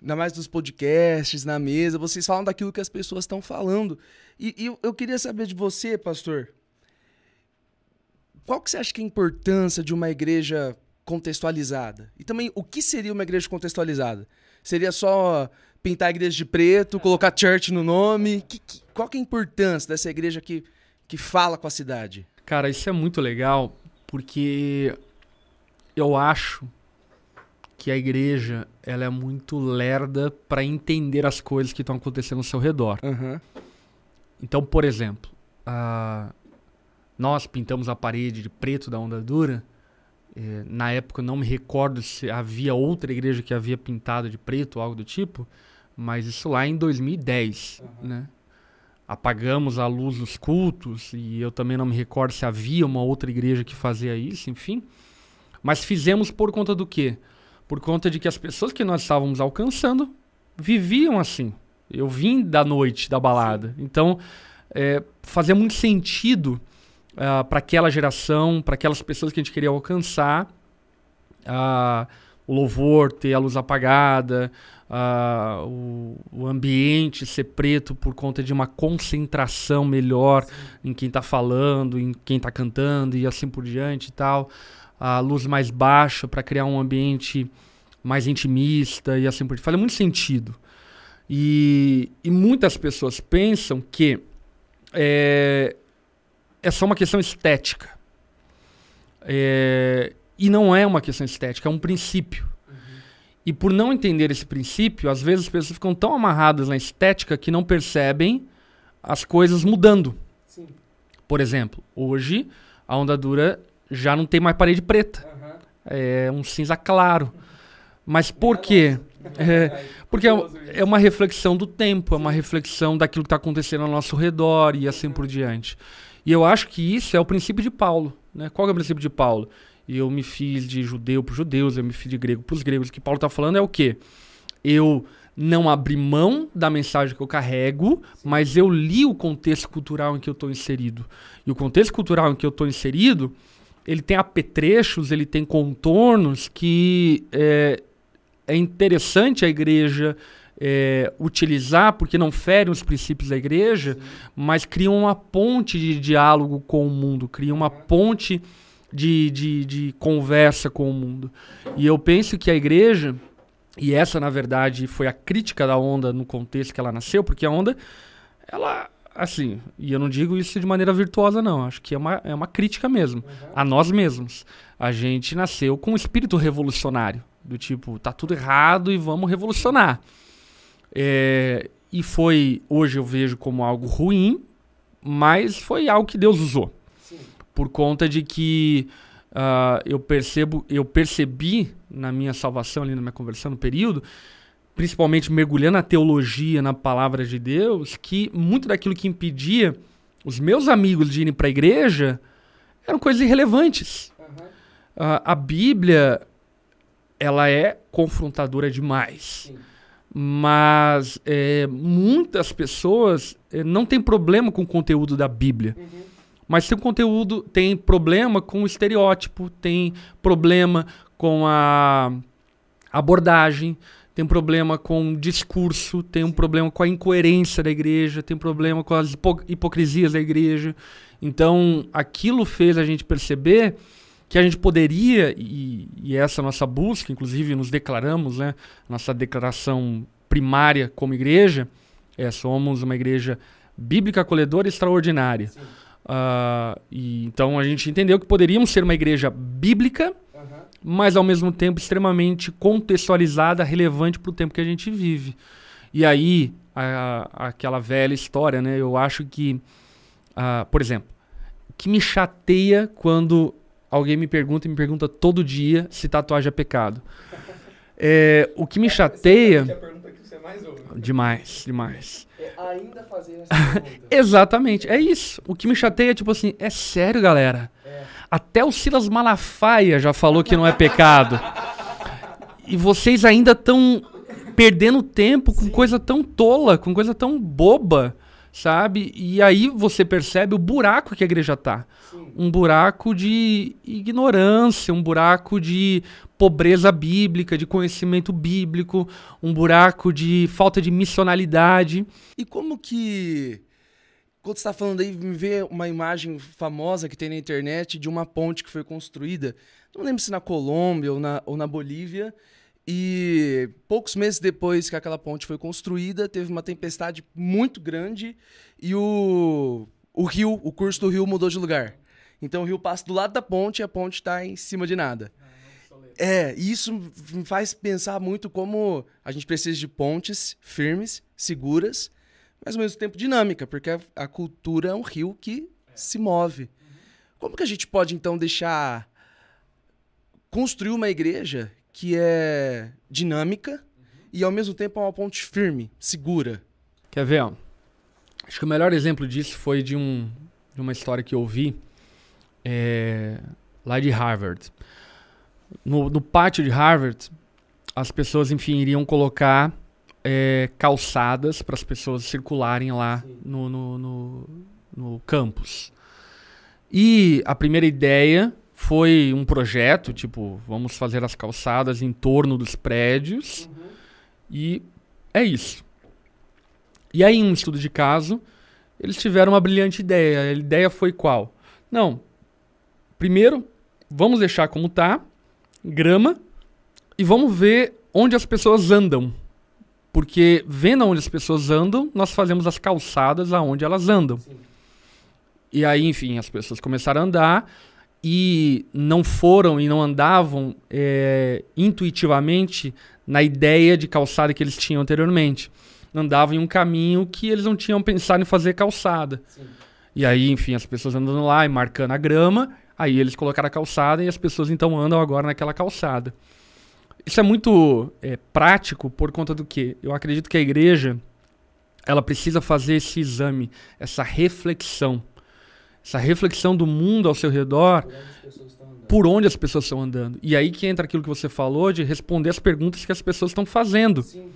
Ainda mais nos podcasts, na mesa, vocês falam daquilo que as pessoas estão falando. E, e eu queria saber de você, pastor, qual que você acha que é a importância de uma igreja contextualizada? E também, o que seria uma igreja contextualizada? Seria só pintar a igreja de preto, colocar church no nome? Que, que, qual que é a importância dessa igreja que, que fala com a cidade? Cara, isso é muito legal, porque eu acho que a igreja ela é muito lerda para entender as coisas que estão acontecendo ao seu redor. Uhum. Então, por exemplo, uh, nós pintamos a parede de preto da onda dura. É, na época não me recordo se havia outra igreja que havia pintado de preto ou algo do tipo, mas isso lá em 2010, uhum. né? Apagamos a luz dos cultos e eu também não me recordo se havia uma outra igreja que fazia isso, enfim. Mas fizemos por conta do quê? Por conta de que as pessoas que nós estávamos alcançando viviam assim. Eu vim da noite da balada. Sim. Então, é, fazia muito sentido uh, ah, para aquela geração, para aquelas pessoas que a gente queria alcançar. Uh, o louvor ter a luz apagada, uh, o, o, ambiente ser preto por conta de uma concentração melhor Sim. em quem está falando, em quem está cantando e assim por diante e tal. A luz mais baixa para criar um ambiente mais intimista e assim por diante. Faz muito sentido. E, e muitas pessoas pensam que é, é só uma questão estética. É, e não é uma questão estética, é um princípio. Uhum. E por não entender esse princípio, às vezes as pessoas ficam tão amarradas na estética que não percebem as coisas mudando. Sim. Por exemplo, hoje a onda dura já não tem mais parede preta. Uhum. É um cinza claro. Mas por quê? É, porque é, é, uma reflexão do tempo, é uma reflexão daquilo que está acontecendo ao nosso redor e assim por diante. E eu acho que isso é o princípio de Paulo. Né? Qual é o princípio de Paulo? Eu me fiz de judeu para os judeus, eu me fiz de grego para os gregos. O que Paulo está falando é o quê? Eu não abri mão da mensagem que eu carrego, mas eu li o contexto cultural em que eu estou inserido. E o contexto cultural em que eu estou inserido, ele tem apetrechos, ele tem contornos que é, é interessante a igreja é, utilizar, porque não ferem os princípios da igreja, Sim. mas criam uma ponte de diálogo com o mundo, criam uma ponte de, de, de conversa com o mundo. E eu penso que a igreja, e essa na verdade foi a crítica da onda no contexto que ela nasceu, porque a onda ela assim, e eu não digo isso de maneira virtuosa, não. Acho que é uma, é uma crítica mesmo. A nós mesmos. A gente nasceu com um espírito revolucionário. Do tipo, tá tudo errado e vamos revolucionar. É, e foi, hoje eu vejo como algo ruim, mas foi algo que Deus usou. Por conta de que uh, eu percebo, eu percebi na minha salvação, ali na minha conversão, no período, principalmente mergulhando na teologia, na palavra de Deus, que muito daquilo que impedia os meus amigos de irem para a igreja eram coisas irrelevantes. Uhum. Uh, a Bíblia, ela é confrontadora demais. Sim. Mas é, muitas pessoas é, não têm problema com o conteúdo da Bíblia. Uhum. Mas tem conteúdo, tem problema com o estereótipo, tem problema com a abordagem, tem problema com o discurso, tem um problema com a incoerência da igreja, tem problema com as hipocrisias da igreja. Então, aquilo fez a gente perceber que a gente poderia, e, e essa é nossa busca, inclusive nos declaramos, né, nossa declaração primária como igreja, é, somos uma igreja bíblica acolhedora extraordinária. Uh, e, então a gente entendeu que poderíamos ser uma igreja bíblica, mas ao mesmo tempo extremamente contextualizada, relevante para o tempo que a gente vive. E aí, a, a, aquela velha história, né? Eu acho que, uh, por exemplo, que me chateia quando alguém me pergunta e me pergunta todo dia se tatuagem é pecado. É, o que me chateia. Demais, demais. É ainda fazer essa pergunta. Exatamente, é isso. O que me chateia é tipo assim, é sério, galera. É. Até o Silas Malafaia já falou que não é pecado. e vocês ainda estão perdendo tempo com Sim. coisa tão tola, com coisa tão boba, sabe? E aí você percebe o buraco que a igreja tá. Sim. Um buraco de ignorância, um buraco de pobreza bíblica, de conhecimento bíblico, um buraco de falta de missionalidade. E como que quando você está falando aí, me vê uma imagem famosa que tem na internet de uma ponte que foi construída, não lembro se na Colômbia ou na, ou na Bolívia, e poucos meses depois que aquela ponte foi construída, teve uma tempestade muito grande e o, o rio, o curso do rio mudou de lugar. Então o rio passa do lado da ponte e a ponte está em cima de nada. É, isso me faz pensar muito como a gente precisa de pontes firmes, seguras, mas ao mesmo tempo dinâmica, porque a, a cultura é um rio que é. se move. Uhum. Como que a gente pode então deixar construir uma igreja que é dinâmica uhum. e ao mesmo tempo é uma ponte firme, segura? Quer ver? Ó? Acho que o melhor exemplo disso foi de, um, de uma história que eu vi é, lá de Harvard no, no pátio de Harvard, as pessoas, enfim, iriam colocar é, calçadas para as pessoas circularem lá no, no, no, no, campus. E a primeira ideia foi um projeto, tipo, vamos fazer as calçadas em torno dos prédios. Uhum. E é isso. E aí, em um estudo de caso, eles tiveram uma brilhante ideia. A ideia foi qual? Não. Primeiro, vamos deixar como está grama e vamos ver onde as pessoas andam. Porque vendo onde as pessoas andam, nós fazemos as calçadas aonde elas andam. Sim. E aí, enfim, as pessoas começaram a andar e não foram e não andavam é, intuitivamente na ideia de calçada que eles tinham anteriormente. Andavam em um caminho que eles não tinham pensado em fazer calçada. Sim. E aí, enfim, as pessoas andando lá e marcando a grama Aí eles colocaram a calçada e as pessoas então andam agora naquela calçada. Isso é muito é, prático por conta do que? Eu acredito que a igreja ela precisa fazer esse exame, essa reflexão. Essa reflexão do mundo ao seu redor, por onde as pessoas estão andando. E aí que entra aquilo que você falou de responder as perguntas que as pessoas estão fazendo. Sim.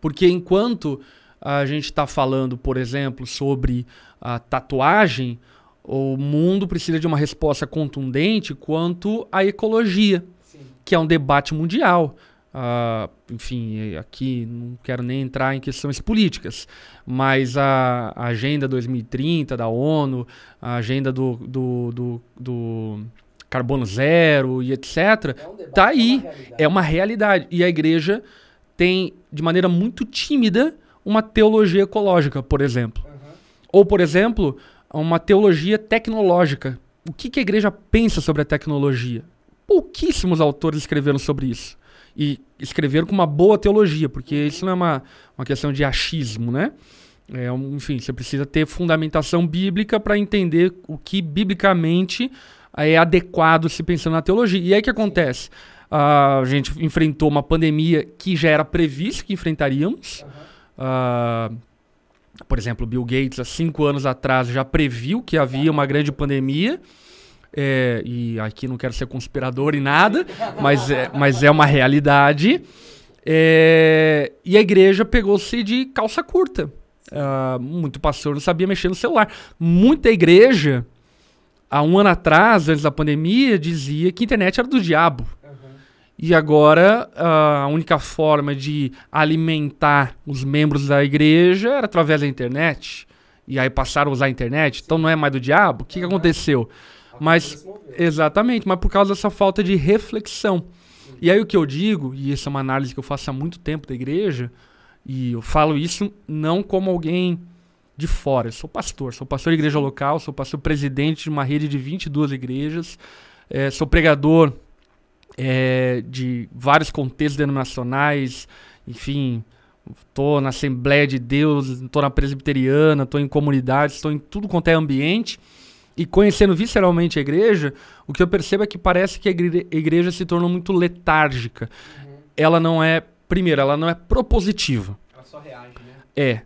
Porque enquanto a gente está falando, por exemplo, sobre a tatuagem, o mundo precisa de uma resposta contundente quanto à ecologia, Sim. que é um debate mundial. Uh, enfim, aqui não quero nem entrar em questões políticas, mas a, a Agenda 2030 da ONU, a agenda do, do, do, do carbono zero e etc., é um tá aí. É uma, é uma realidade. E a igreja tem, de maneira muito tímida, uma teologia ecológica, por exemplo. Ou, por exemplo, uma teologia tecnológica. O que, que a igreja pensa sobre a tecnologia? Pouquíssimos autores escreveram sobre isso. E escreveram com uma boa teologia, porque isso não é uma, uma questão de achismo, né? É, enfim, você precisa ter fundamentação bíblica para entender o que biblicamente é adequado se pensando na teologia. E aí o que acontece? Uh, a gente enfrentou uma pandemia que já era previsto que enfrentaríamos. Uhum. Uh, por exemplo, Bill Gates, há cinco anos atrás, já previu que havia uma grande pandemia. É, e aqui não quero ser conspirador em nada, mas é, mas é uma realidade. É, e a igreja pegou-se de calça curta. Uh, muito pastor não sabia mexer no celular. Muita igreja, há um ano atrás, antes da pandemia, dizia que a internet era do diabo. E agora a única forma de alimentar os membros da igreja era através da internet. E aí passaram a usar a internet. Então não é mais do diabo. O que, que aconteceu? Mas exatamente, mas por causa dessa falta de reflexão. E aí o que eu digo, e isso é uma análise que eu faço há muito tempo da igreja, e eu falo isso não como alguém de fora. Eu sou pastor, sou pastor de igreja local, sou pastor presidente de uma rede de 22 igrejas, é, sou pregador é, de vários contextos denominacionais, enfim, estou na Assembleia de Deus, estou na Presbiteriana, estou em comunidades, estou em tudo quanto é ambiente. E conhecendo visceralmente a igreja, o que eu percebo é que parece que a igreja se tornou muito letárgica. Uhum. Ela não é, primeiro, ela não é propositiva. Ela só reage, né? É.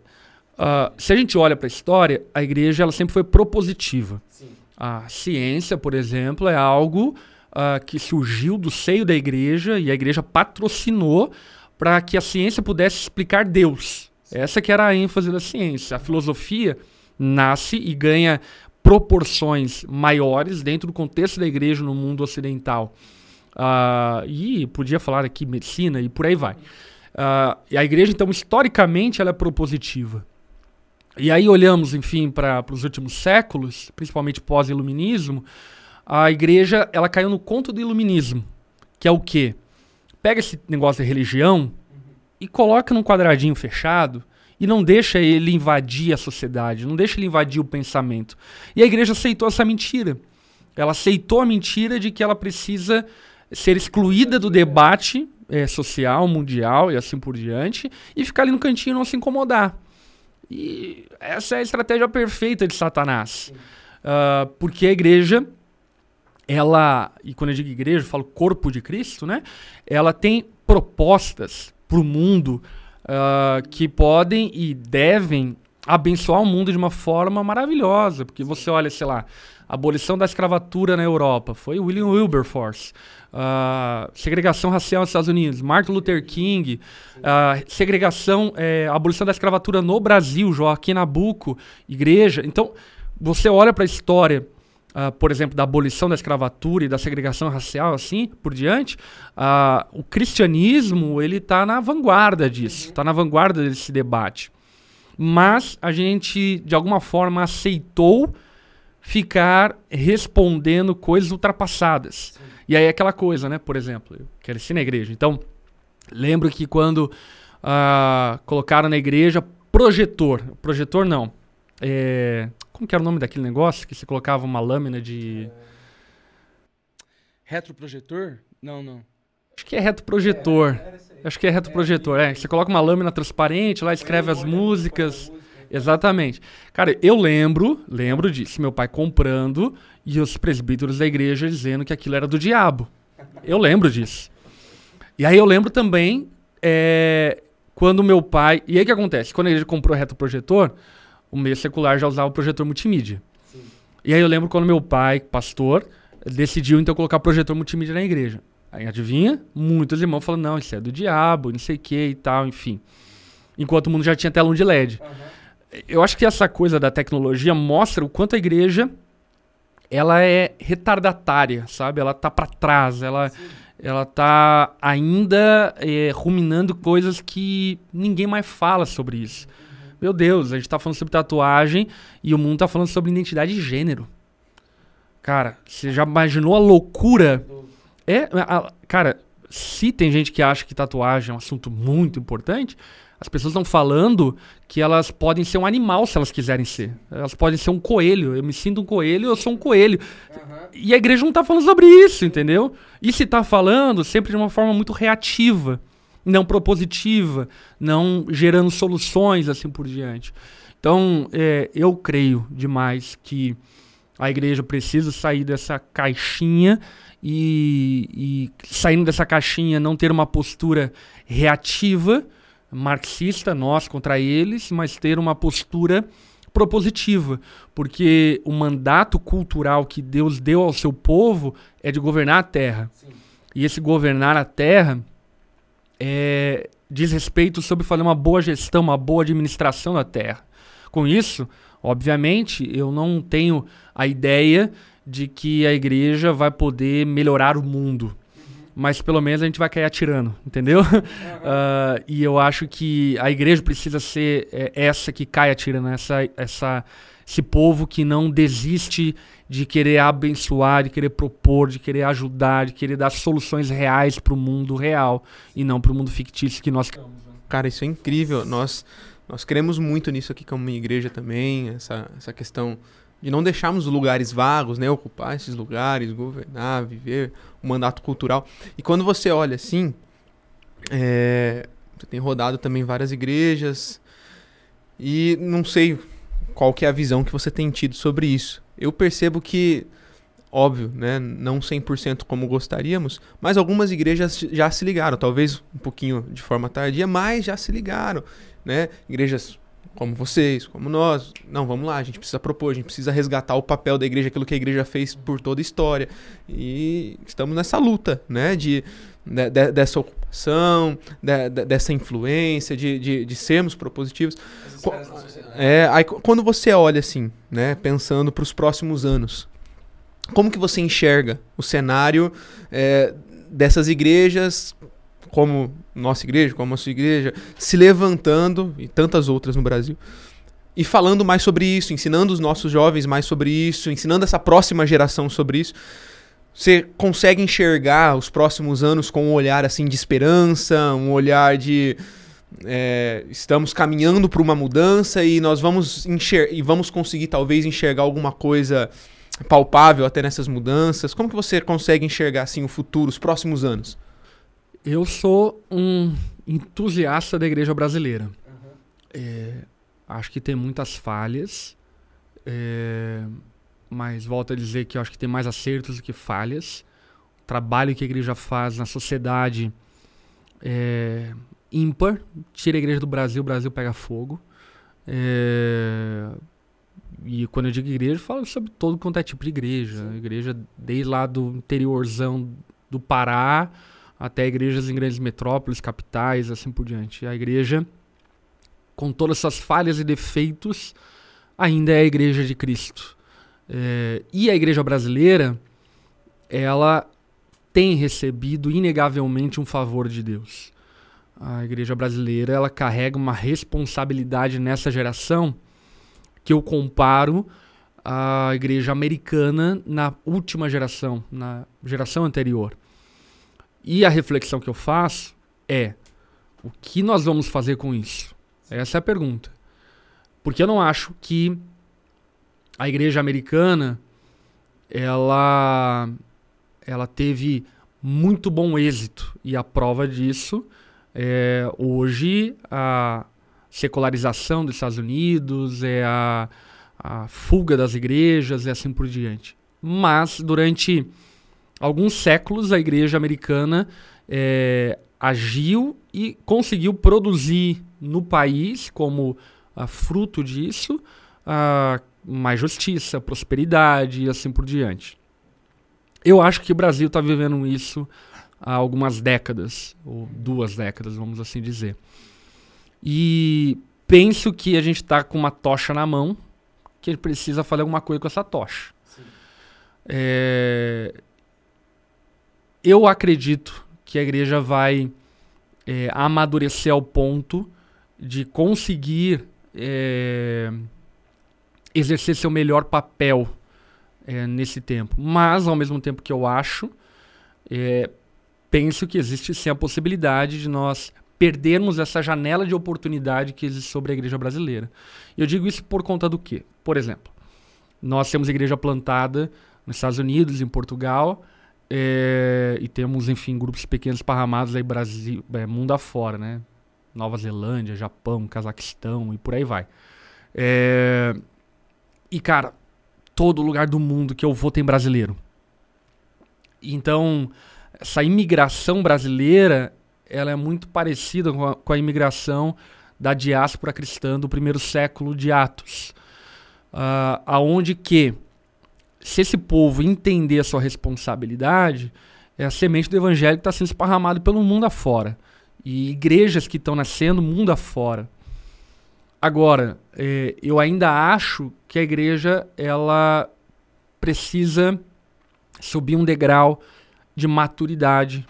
Uh, se a gente olha para a história, a igreja ela sempre foi propositiva. Sim. A ciência, por exemplo, é algo uh, que surgiu do seio da igreja e a igreja patrocinou para que a ciência pudesse explicar Deus. Essa que era a ênfase da ciência. A filosofia nasce e ganha proporções maiores dentro do contexto da igreja no mundo ocidental. Uh, e podia falar aqui medicina e por aí vai. Uh, e a igreja, então, historicamente, ela é propositiva. E aí olhamos, enfim, para os últimos séculos, principalmente pós-iluminismo, a igreja ela caiu no conto do iluminismo, que é o quê? Pega esse negócio de religião e coloca num quadradinho fechado e não deixa ele invadir a sociedade, não deixa ele invadir o pensamento. E a igreja aceitou essa mentira. Ela aceitou a mentira de que ela precisa ser excluída do debate é, social, mundial e assim por diante, e ficar ali no cantinho e não se incomodar. E essa é a estratégia perfeita de Satanás. Uh, porque a igreja ela, e quando eu digo igreja, eu falo corpo de Cristo, né? Ela tem propostas para o mundo uh, que podem e devem abençoar o mundo de uma forma maravilhosa. Porque você olha, sei lá, a abolição da escravatura na Europa foi William Wilberforce. Uh, segregação racial nos Estados Unidos, Martin Luther King, uh, segregação, é, abolição da escravatura no Brasil, Joaquim Nabuco, igreja. Então, você olha para a história uh, por exemplo, da abolição da escravatura e da segregação racial, assim por diante, uh, o cristianismo ele está na vanguarda disso, está na vanguarda desse debate. Mas a gente, de alguma forma, aceitou ficar respondendo coisas ultrapassadas. Sim. E aí aquela coisa, né? Por exemplo, eu cresci na igreja. Então, lembro que quando uh, colocaram na igreja projetor, projetor não, é, como que era o nome daquele negócio que você colocava uma lâmina de. Retroprojetor? Não, não. Acho que é retroprojetor. É, Acho que é retroprojetor, é. Você coloca uma lâmina transparente, lá escreve as músicas. Exatamente. Cara, eu lembro, lembro disso, meu pai comprando e os presbíteros da igreja dizendo que aquilo era do diabo. Eu lembro disso. E aí eu lembro também é, quando meu pai. E aí o que acontece? Quando a igreja comprou o retroprojetor, o meio secular já usava o projetor multimídia. Sim. E aí eu lembro quando meu pai, pastor, decidiu então colocar projetor multimídia na igreja. Aí adivinha? Muitos irmãos falando, não, isso é do diabo, não sei o que e tal, enfim. Enquanto o mundo já tinha telão de LED. Uhum. Eu acho que essa coisa da tecnologia mostra o quanto a igreja ela é retardatária, sabe? Ela tá para trás, ela, ela tá ainda é, ruminando coisas que ninguém mais fala sobre isso. Meu Deus, a gente tá falando sobre tatuagem e o mundo tá falando sobre identidade de gênero. Cara, você já imaginou a loucura? É, a, cara, se tem gente que acha que tatuagem é um assunto muito importante, as pessoas estão falando que elas podem ser um animal se elas quiserem ser. Elas podem ser um coelho. Eu me sinto um coelho, eu sou um coelho. Uhum. E a igreja não está falando sobre isso, entendeu? E se está falando, sempre de uma forma muito reativa, não propositiva, não gerando soluções assim por diante. Então, é, eu creio demais que a igreja precisa sair dessa caixinha e, e saindo dessa caixinha não ter uma postura reativa marxista, nós contra eles, mas ter uma postura propositiva, porque o mandato cultural que Deus deu ao seu povo é de governar a terra. Sim. E esse governar a terra é, diz respeito sobre fazer uma boa gestão, uma boa administração da terra. Com isso, obviamente, eu não tenho a ideia de que a igreja vai poder melhorar o mundo mas pelo menos a gente vai cair atirando, entendeu? Uh, e eu acho que a igreja precisa ser é, essa que cai atirando, essa, essa, esse povo que não desiste de querer abençoar, de querer propor, de querer ajudar, de querer dar soluções reais para o mundo real e não para o mundo fictício que nós. Né? Cara, isso é incrível. Nós, nós queremos muito nisso aqui como igreja também, essa, essa questão de não deixarmos lugares vagos, né? Ocupar esses lugares, governar, viver o mandato cultural. E quando você olha assim, é, você tem rodado também várias igrejas e não sei qual que é a visão que você tem tido sobre isso. Eu percebo que, óbvio, né, não 100% como gostaríamos, mas algumas igrejas já se ligaram, talvez um pouquinho de forma tardia, mas já se ligaram, né? Igrejas como vocês, como nós. Não, vamos lá, a gente precisa propor, a gente precisa resgatar o papel da igreja, aquilo que a igreja fez por toda a história. E estamos nessa luta, né, de, de, de dessa ocupação, de, dessa influência, de, de, sermos propositivos. É, aí, quando você olha assim, né, pensando para os próximos anos, como que você enxerga o cenário é, dessas igrejas como nossa igreja, como a sua igreja, se levantando, e tantas outras no Brasil, e falando mais sobre isso, ensinando os nossos jovens mais sobre isso, ensinando essa próxima geração sobre isso. Você consegue enxergar os próximos anos com um olhar assim de esperança, um olhar de é, estamos caminhando para uma mudança e nós vamos enxer e vamos conseguir talvez enxergar alguma coisa palpável até nessas mudanças. Como que você consegue enxergar assim o futuro, os próximos anos? Eu sou um entusiasta da igreja brasileira. Uhum. É, acho que tem muitas falhas, é, mas volto a dizer que eu acho que tem mais acertos do que falhas. O trabalho que a igreja faz na sociedade é ímpar. Tira a igreja do Brasil, o Brasil pega fogo. É, e quando eu digo igreja, eu falo sobre todo quanto é tipo de igreja. Sim. Igreja desde lá do interiorzão do Pará até igrejas em grandes metrópoles, capitais, assim por diante. A igreja, com todas essas falhas e defeitos, ainda é a igreja de Cristo. É, e a igreja brasileira, ela tem recebido inegavelmente um favor de Deus. A igreja brasileira, ela carrega uma responsabilidade nessa geração que eu comparo à igreja americana na última geração, na geração anterior. E a reflexão que eu faço é: o que nós vamos fazer com isso? Essa é a pergunta. Porque eu não acho que a igreja americana ela ela teve muito bom êxito e a prova disso é hoje a secularização dos Estados Unidos, é a, a fuga das igrejas e assim por diante. Mas durante alguns séculos a igreja americana é, agiu e conseguiu produzir no país, como a fruto disso, a mais justiça, prosperidade e assim por diante. Eu acho que o Brasil está vivendo isso há algumas décadas, ou duas décadas, vamos assim dizer. E penso que a gente está com uma tocha na mão, que a gente precisa fazer alguma coisa com essa tocha. É, eu acredito que a igreja vai é, amadurecer ao ponto de conseguir é, exercer seu melhor papel é, nesse tempo. Mas, ao mesmo tempo que eu acho, é, penso que existe sim a possibilidade de nós perdermos essa janela de oportunidade que existe sobre a igreja brasileira. Eu digo isso por conta do quê? Por exemplo, nós temos igreja plantada nos Estados Unidos, em Portugal, é, e temos, enfim, grupos pequenos parramados aí Brasil, é, mundo afora, né? Nova Zelândia, Japão, Cazaquistão e por aí vai. É, e, cara, todo lugar do mundo que eu vou tem brasileiro. Então, essa imigração brasileira, ela é muito parecida com a, com a imigração da diáspora cristã do primeiro século de Atos. Uh, aonde que, se esse povo entender a sua responsabilidade, é a semente do evangelho está sendo esparramado pelo mundo afora. E igrejas que estão nascendo mundo afora. Agora, é, eu ainda acho que a igreja ela precisa subir um degrau de maturidade,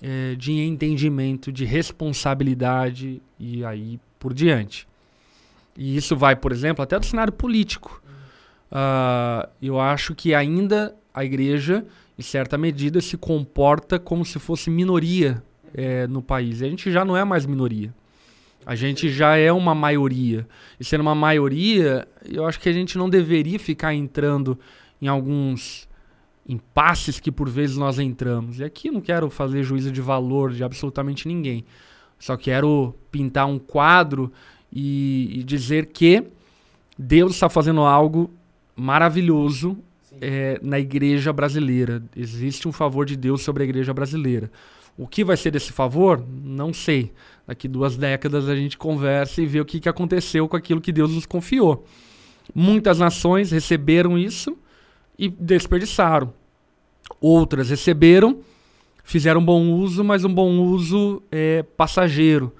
é, de entendimento, de responsabilidade e aí por diante. E isso vai, por exemplo, até do cenário político. Uh, eu acho que ainda a igreja, em certa medida, se comporta como se fosse minoria é, no país. A gente já não é mais minoria. A gente já é uma maioria. E sendo uma maioria, eu acho que a gente não deveria ficar entrando em alguns impasses que por vezes nós entramos. E aqui não quero fazer juízo de valor de absolutamente ninguém. Só quero pintar um quadro e, e dizer que Deus está fazendo algo maravilhoso é, na igreja brasileira. Existe um favor de Deus sobre a igreja brasileira. O que vai ser desse favor? Não sei. Daqui duas décadas a gente conversa e vê o que, que aconteceu com aquilo que Deus nos confiou. Muitas nações receberam isso e desperdiçaram. Outras receberam, fizeram bom uso, mas um bom uso é passageiro.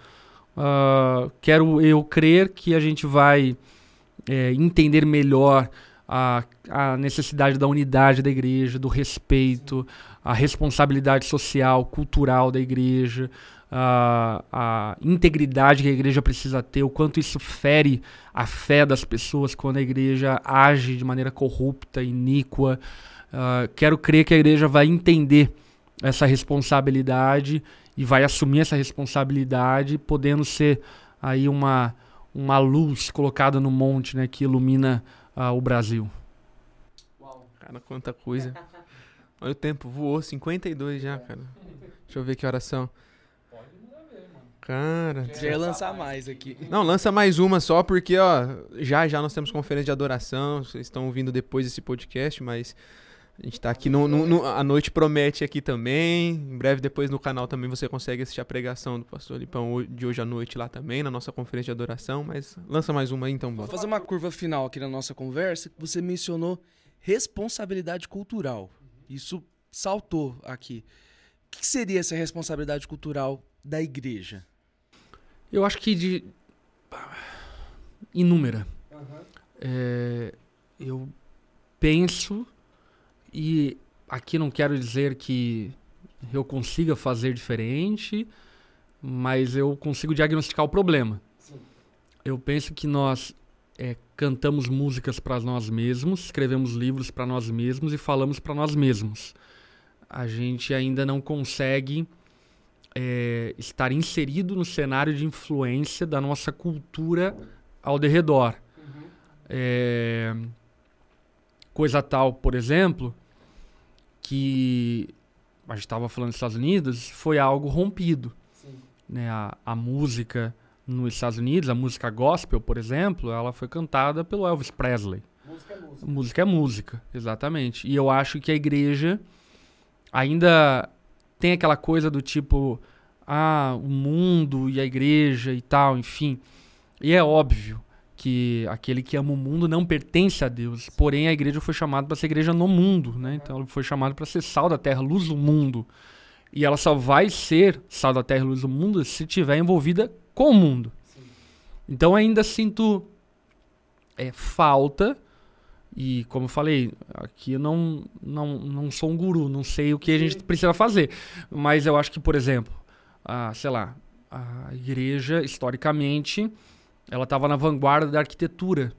Uh, quero eu crer que a gente vai é, entender melhor a, a necessidade da unidade da igreja, do respeito, a responsabilidade social, cultural da igreja, a, a, integridade que a igreja precisa ter, o quanto isso fere a fé das pessoas quando a igreja age de maneira corrupta, iníqua. Uh, quero crer que a igreja vai entender essa responsabilidade e vai assumir essa responsabilidade, podendo ser aí uma, uma luz colocada no monte né, que ilumina ah, o Brasil. Uau. Cara, quanta coisa. Olha o tempo, voou 52 já, cara. Deixa eu ver que horas são. Cara. Já ia lançar mais aqui. Não, lança mais uma só, porque, ó, já já nós temos conferência de adoração. Vocês estão ouvindo depois desse podcast, mas a gente tá aqui no, no, no, A noite promete aqui também. Em breve, depois no canal também você consegue assistir a pregação do pastor Lipão de hoje à noite lá também, na nossa conferência de adoração. Mas lança mais uma aí então, bora. Vou fazer uma curva final aqui na nossa conversa. Você mencionou responsabilidade cultural. Isso saltou aqui. O que seria essa responsabilidade cultural da igreja? Eu acho que de. inúmera. Uhum. É, eu penso e aqui não quero dizer que eu consiga fazer diferente, mas eu consigo diagnosticar o problema. Sim. Eu penso que nós é, cantamos músicas para nós mesmos, escrevemos livros para nós mesmos e falamos para nós mesmos. A gente ainda não consegue é, estar inserido no cenário de influência da nossa cultura ao derredor. Uhum. É, Coisa tal, por exemplo, que a gente estava falando dos Estados Unidos, foi algo rompido. Né? A, a música nos Estados Unidos, a música gospel, por exemplo, ela foi cantada pelo Elvis Presley. Música é música. Música é música, exatamente. E eu acho que a igreja ainda tem aquela coisa do tipo, ah, o mundo e a igreja e tal, enfim. E é óbvio que aquele que ama o mundo não pertence a Deus. Porém, a igreja foi chamada para ser igreja no mundo, né? Então, ela foi chamada para ser sal da terra, luz do mundo. E ela só vai ser sal da terra, luz do mundo se estiver envolvida com o mundo. Sim. Então, ainda sinto é, falta. E, como eu falei, aqui eu não, não, não sou um guru, não sei o que a gente precisa fazer. Mas eu acho que, por exemplo, a, sei lá, a igreja, historicamente, ela estava na vanguarda da arquitetura.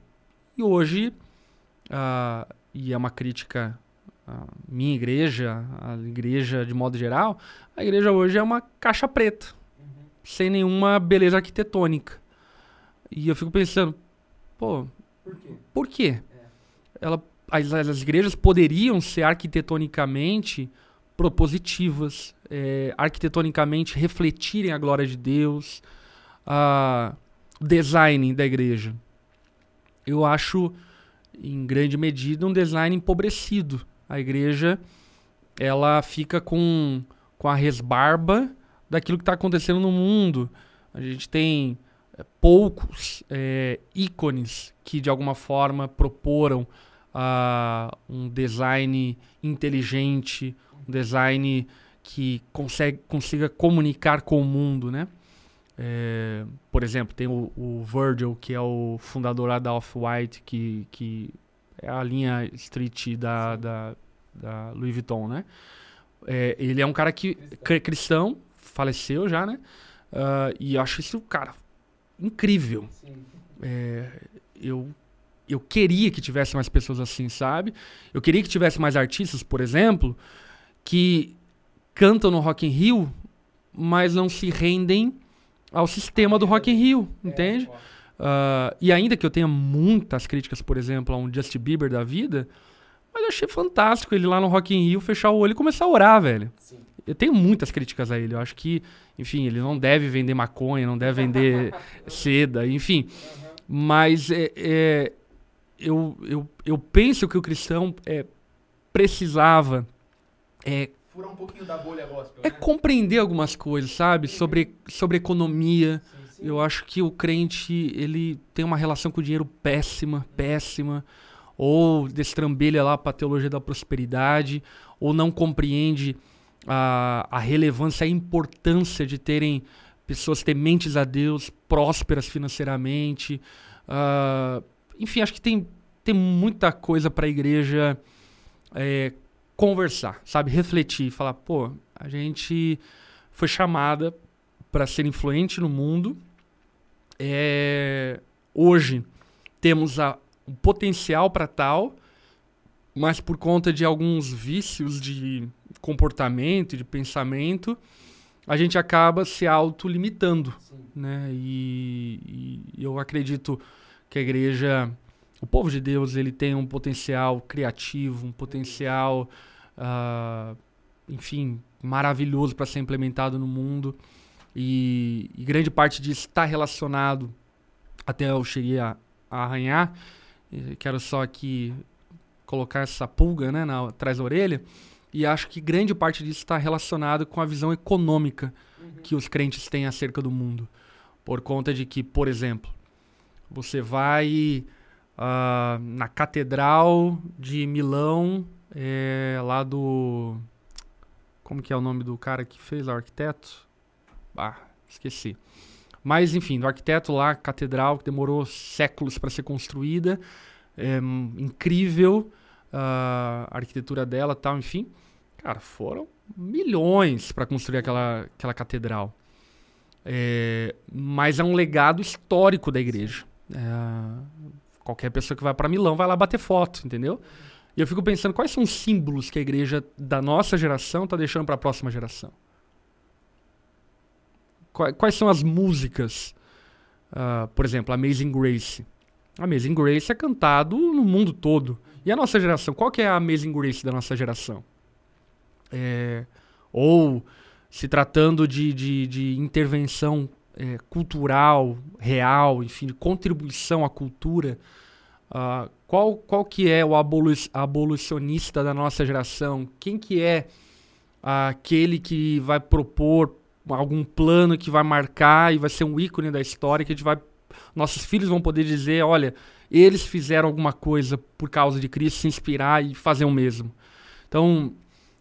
E hoje, uh, e é uma crítica a minha igreja, a igreja de modo geral, a igreja hoje é uma caixa preta, sem nenhuma beleza arquitetônica. E eu fico pensando, pô, Por quê? por quê? Ela, as, as- as igrejas poderiam ser arquitetonicamente propositivas, é, arquitetonicamente refletirem a glória de Deus, o design da igreja. Eu acho, em grande medida, um design empobrecido. A igreja ela fica com, com a resbarba daquilo que está acontecendo no mundo. A gente tem é, poucos é, ícones que de alguma forma proporam ah, um design inteligente, um design que consegue, consiga comunicar com o mundo, né? É, por exemplo, tem o, o Virgil, que é o fundador lá da Off-White, que, que é a linha street da, da, da Louis Vuitton, né? É, ele é um cara que cri- cristão, faleceu já, né? Ah, e eu acho isso, cara, incrível. É, eu, eu queria que tivesse mais pessoas assim, sabe? Eu queria que tivesse mais artistas, por exemplo, que cantam no Rock in Rio, mas não se rendem ao sistema do Rock in Rio, entende? Ah, e ainda que eu tenha muitas críticas, por exemplo, a um Justin Bieber da vida, mas eu achei fantástico ele lá no Rock in Rio fechar o olho e começar a orar, velho. Sim. Eu tenho muitas críticas a ele. Eu acho que, enfim, ele não deve vender maconha, não deve vender seda, enfim. Mas é, é, eu, eu, eu penso que o cristão é, precisava é, Furar um pouquinho da bolha gospel, é compreender algumas coisas, sabe? Sobre, sobre economia. Sim, sim. Eu acho que o crente, ele tem uma relação com o dinheiro péssima, péssima. Ou destrambelha lá para a teologia da prosperidade, ou não compreende a, a relevância, a importância de terem pessoas tementes a Deus, prósperas financeiramente. Ah, enfim, acho que tem, tem muita coisa para a igreja é, conversar, sabe? Refletir, falar, pô, a gente foi chamada para ser influente no mundo. É, hoje temos a, um potencial para tal, mas por conta de alguns vícios de comportamento, de pensamento, a gente acaba se autolimitando, né? E, e eu acredito que a igreja, o povo de Deus, ele tem um potencial criativo, um potencial, ah, enfim, maravilhoso para ser implementado no mundo. E, e grande parte disso está relacionado, até eu cheguei a, a arranhar, e quero só aqui colocar essa pulga né, na, atrás da orelha, e acho que grande parte disso está relacionado com a visão econômica que os crentes têm acerca do mundo. Por conta de que, por exemplo, você vai ah, na Catedral de Milão, é, lá do. Como que é o nome do cara que fez, o arquiteto? Ah, esqueci. Mas, enfim, do arquiteto lá, catedral, que demorou séculos para ser construída. É, incrível ah, a arquitetura dela tal, enfim. Cara, foram milhões para construir aquela, aquela catedral. É, mas é um legado histórico da igreja. É, qualquer pessoa que vai para Milão vai lá bater foto, entendeu? E eu fico pensando quais são os símbolos que a igreja da nossa geração está deixando para a próxima geração. Qua- Quais são as músicas? Ah, por exemplo, Amazing Grace. Amazing Grace é cantado no mundo todo. E a nossa geração? Qual que é a Amazing Grace da nossa geração? É, ou se tratando de, de, de intervenção é, cultural, real, enfim, de contribuição à cultura, ah, qual, qual que é o abolu abolicionista da nossa geração? Quem que é aquele que vai propor algum plano que vai marcar e vai ser um ícone da história que a gente vai nossos filhos vão poder dizer, olha, eles fizeram alguma coisa por causa de Cristo, se inspirar e fazer o mesmo. Então,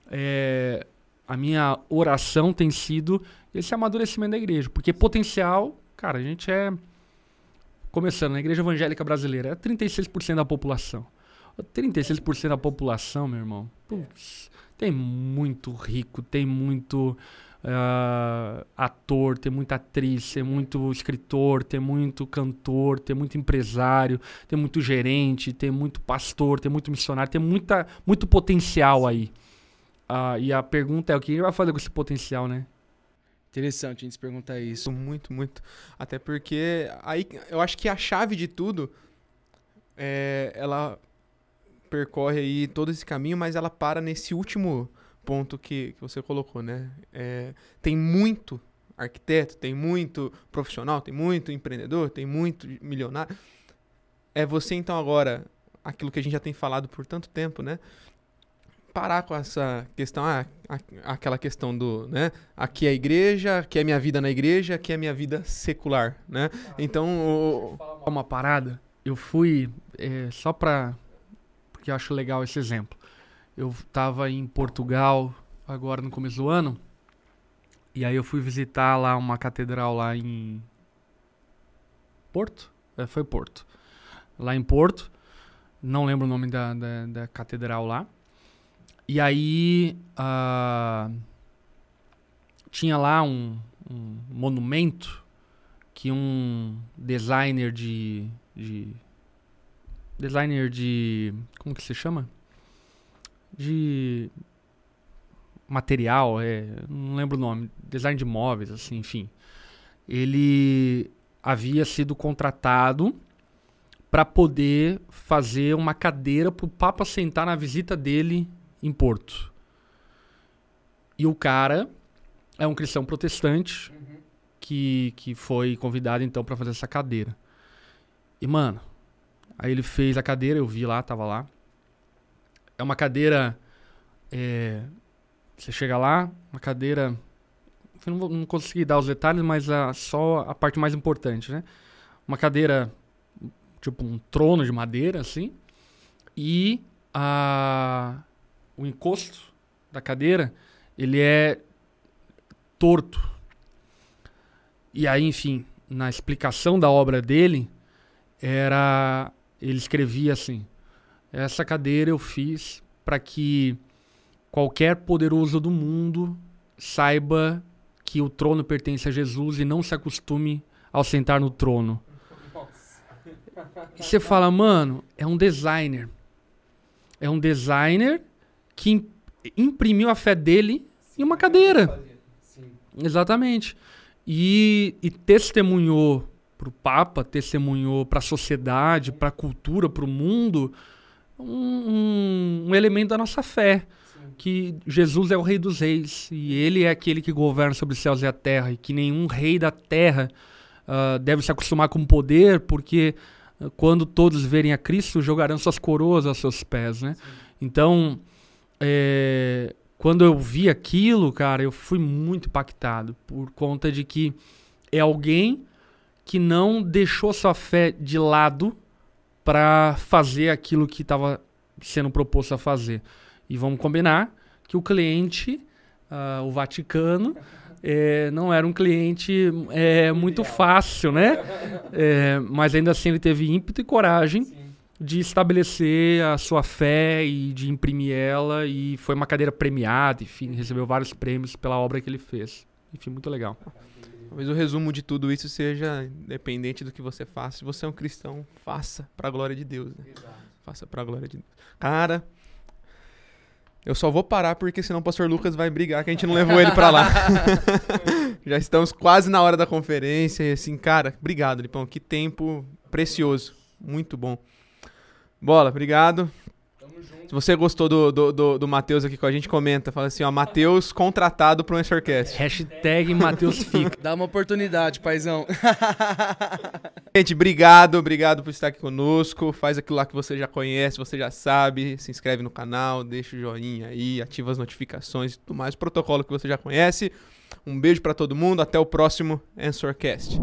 é, a minha oração tem sido esse amadurecimento da igreja, porque potencial, cara, a gente é começando na igreja evangélica brasileira, é 36% da população. 36% da população, meu irmão. Putz, tem muito rico, tem muito uh, ator, ter muita atriz, ter muito escritor, ter muito cantor, ter muito empresário, ter muito gerente, ter muito pastor, ter muito missionário, ter muita, muito potencial aí. Uh, e a pergunta é o que ele vai fazer com esse potencial, né? Interessante a gente se perguntar isso. Muito, muito. Até porque aí eu acho que a chave de tudo é, ela percorre aí todo esse caminho, mas ela para nesse último ponto que, que você colocou, né? É, tem muito arquiteto, tem muito profissional, tem muito empreendedor, tem muito milionário. É você então agora, aquilo que a gente já tem falado por tanto tempo, né? Parar com essa questão, ah, aquela questão do, né? Aqui é a igreja, aqui é minha vida na igreja, aqui é minha vida secular, né? Então, o... uma parada. Eu fui é, só para porque eu acho legal esse exemplo. Eu tava em Portugal agora no começo do ano e aí eu fui visitar lá uma catedral lá em Porto, é, foi Porto, lá em Porto. Não lembro o nome da, da, da catedral lá. E aí uh, tinha lá um, um, monumento que um designer de, de, designer de como que se chama? De material é não lembro o nome design de móveis assim enfim. Ele havia sido contratado para poder fazer uma cadeira para o Papa sentar na visita dele em Porto. E o cara é um cristão protestante uhum. que, que foi convidado então para fazer essa cadeira. E mano, aí ele fez a cadeira, eu vi lá, tava lá. É uma cadeira. É, você chega lá, uma cadeira. Eu não, não consegui dar os detalhes, mas a, só a parte mais importante, né? Uma cadeira, tipo um trono de madeira, assim. E a, o encosto da cadeira, ele é torto. E aí, enfim, na explicação da obra dele, era ele escrevia assim: essa cadeira eu fiz para que qualquer poderoso do mundo saiba que o trono pertence a Jesus e não se acostume ao sentar no trono. E você fala, mano, é um designer. É um designer que imprimiu a fé dele Sim, em uma cadeira. Exatamente. E, e testemunhou para o Papa, testemunhou para a sociedade, para a cultura, para o mundo, um, um, elemento da nossa fé. Sim. Que Jesus é o Rei dos Reis e Ele é aquele que governa sobre os céus e a terra, e que nenhum rei da terra uh, deve se acostumar com o poder, porque uh, quando todos verem a Cristo, jogarão suas coroas aos seus pés. Né? Então, é, quando eu vi aquilo, cara, eu fui muito impactado por conta de que é alguém que não deixou sua fé de lado para fazer aquilo que estava sendo proposto a fazer. E vamos combinar que o cliente, uh, o Vaticano, é, não era um cliente é, muito fácil, né? É, mas ainda assim ele teve ímpeto e coragem Sim de estabelecer a sua fé e de imprimir ela. E foi uma cadeira premiada, enfim, recebeu vários prêmios pela obra que ele fez. Enfim, muito legal. Talvez o resumo de tudo isso seja, independente do que você faça, se você é um cristão, faça para a glória de Deus. Né? Faça para a glória de Deus. Cara, eu só vou parar porque senão o pastor Lucas vai brigar que a gente não levou ele para lá. Já estamos quase na hora da conferência e assim, cara, obrigado, Lipão, que tempo precioso. Muito bom. Bola, obrigado. Se você gostou do, do, do, do Matheus aqui com a gente, comenta. Fala assim, ó, Matheus contratado pro Ensorcast. Hashtag Matheus fica. Dá uma oportunidade, paizão. gente, obrigado, obrigado por estar aqui conosco. Faz aquilo lá que você já conhece, você já sabe. Se inscreve no canal, deixa o joinha aí, ativa as notificações e tudo mais. Protocolo que você já conhece. Um beijo para todo mundo, até o próximo Ensorcast.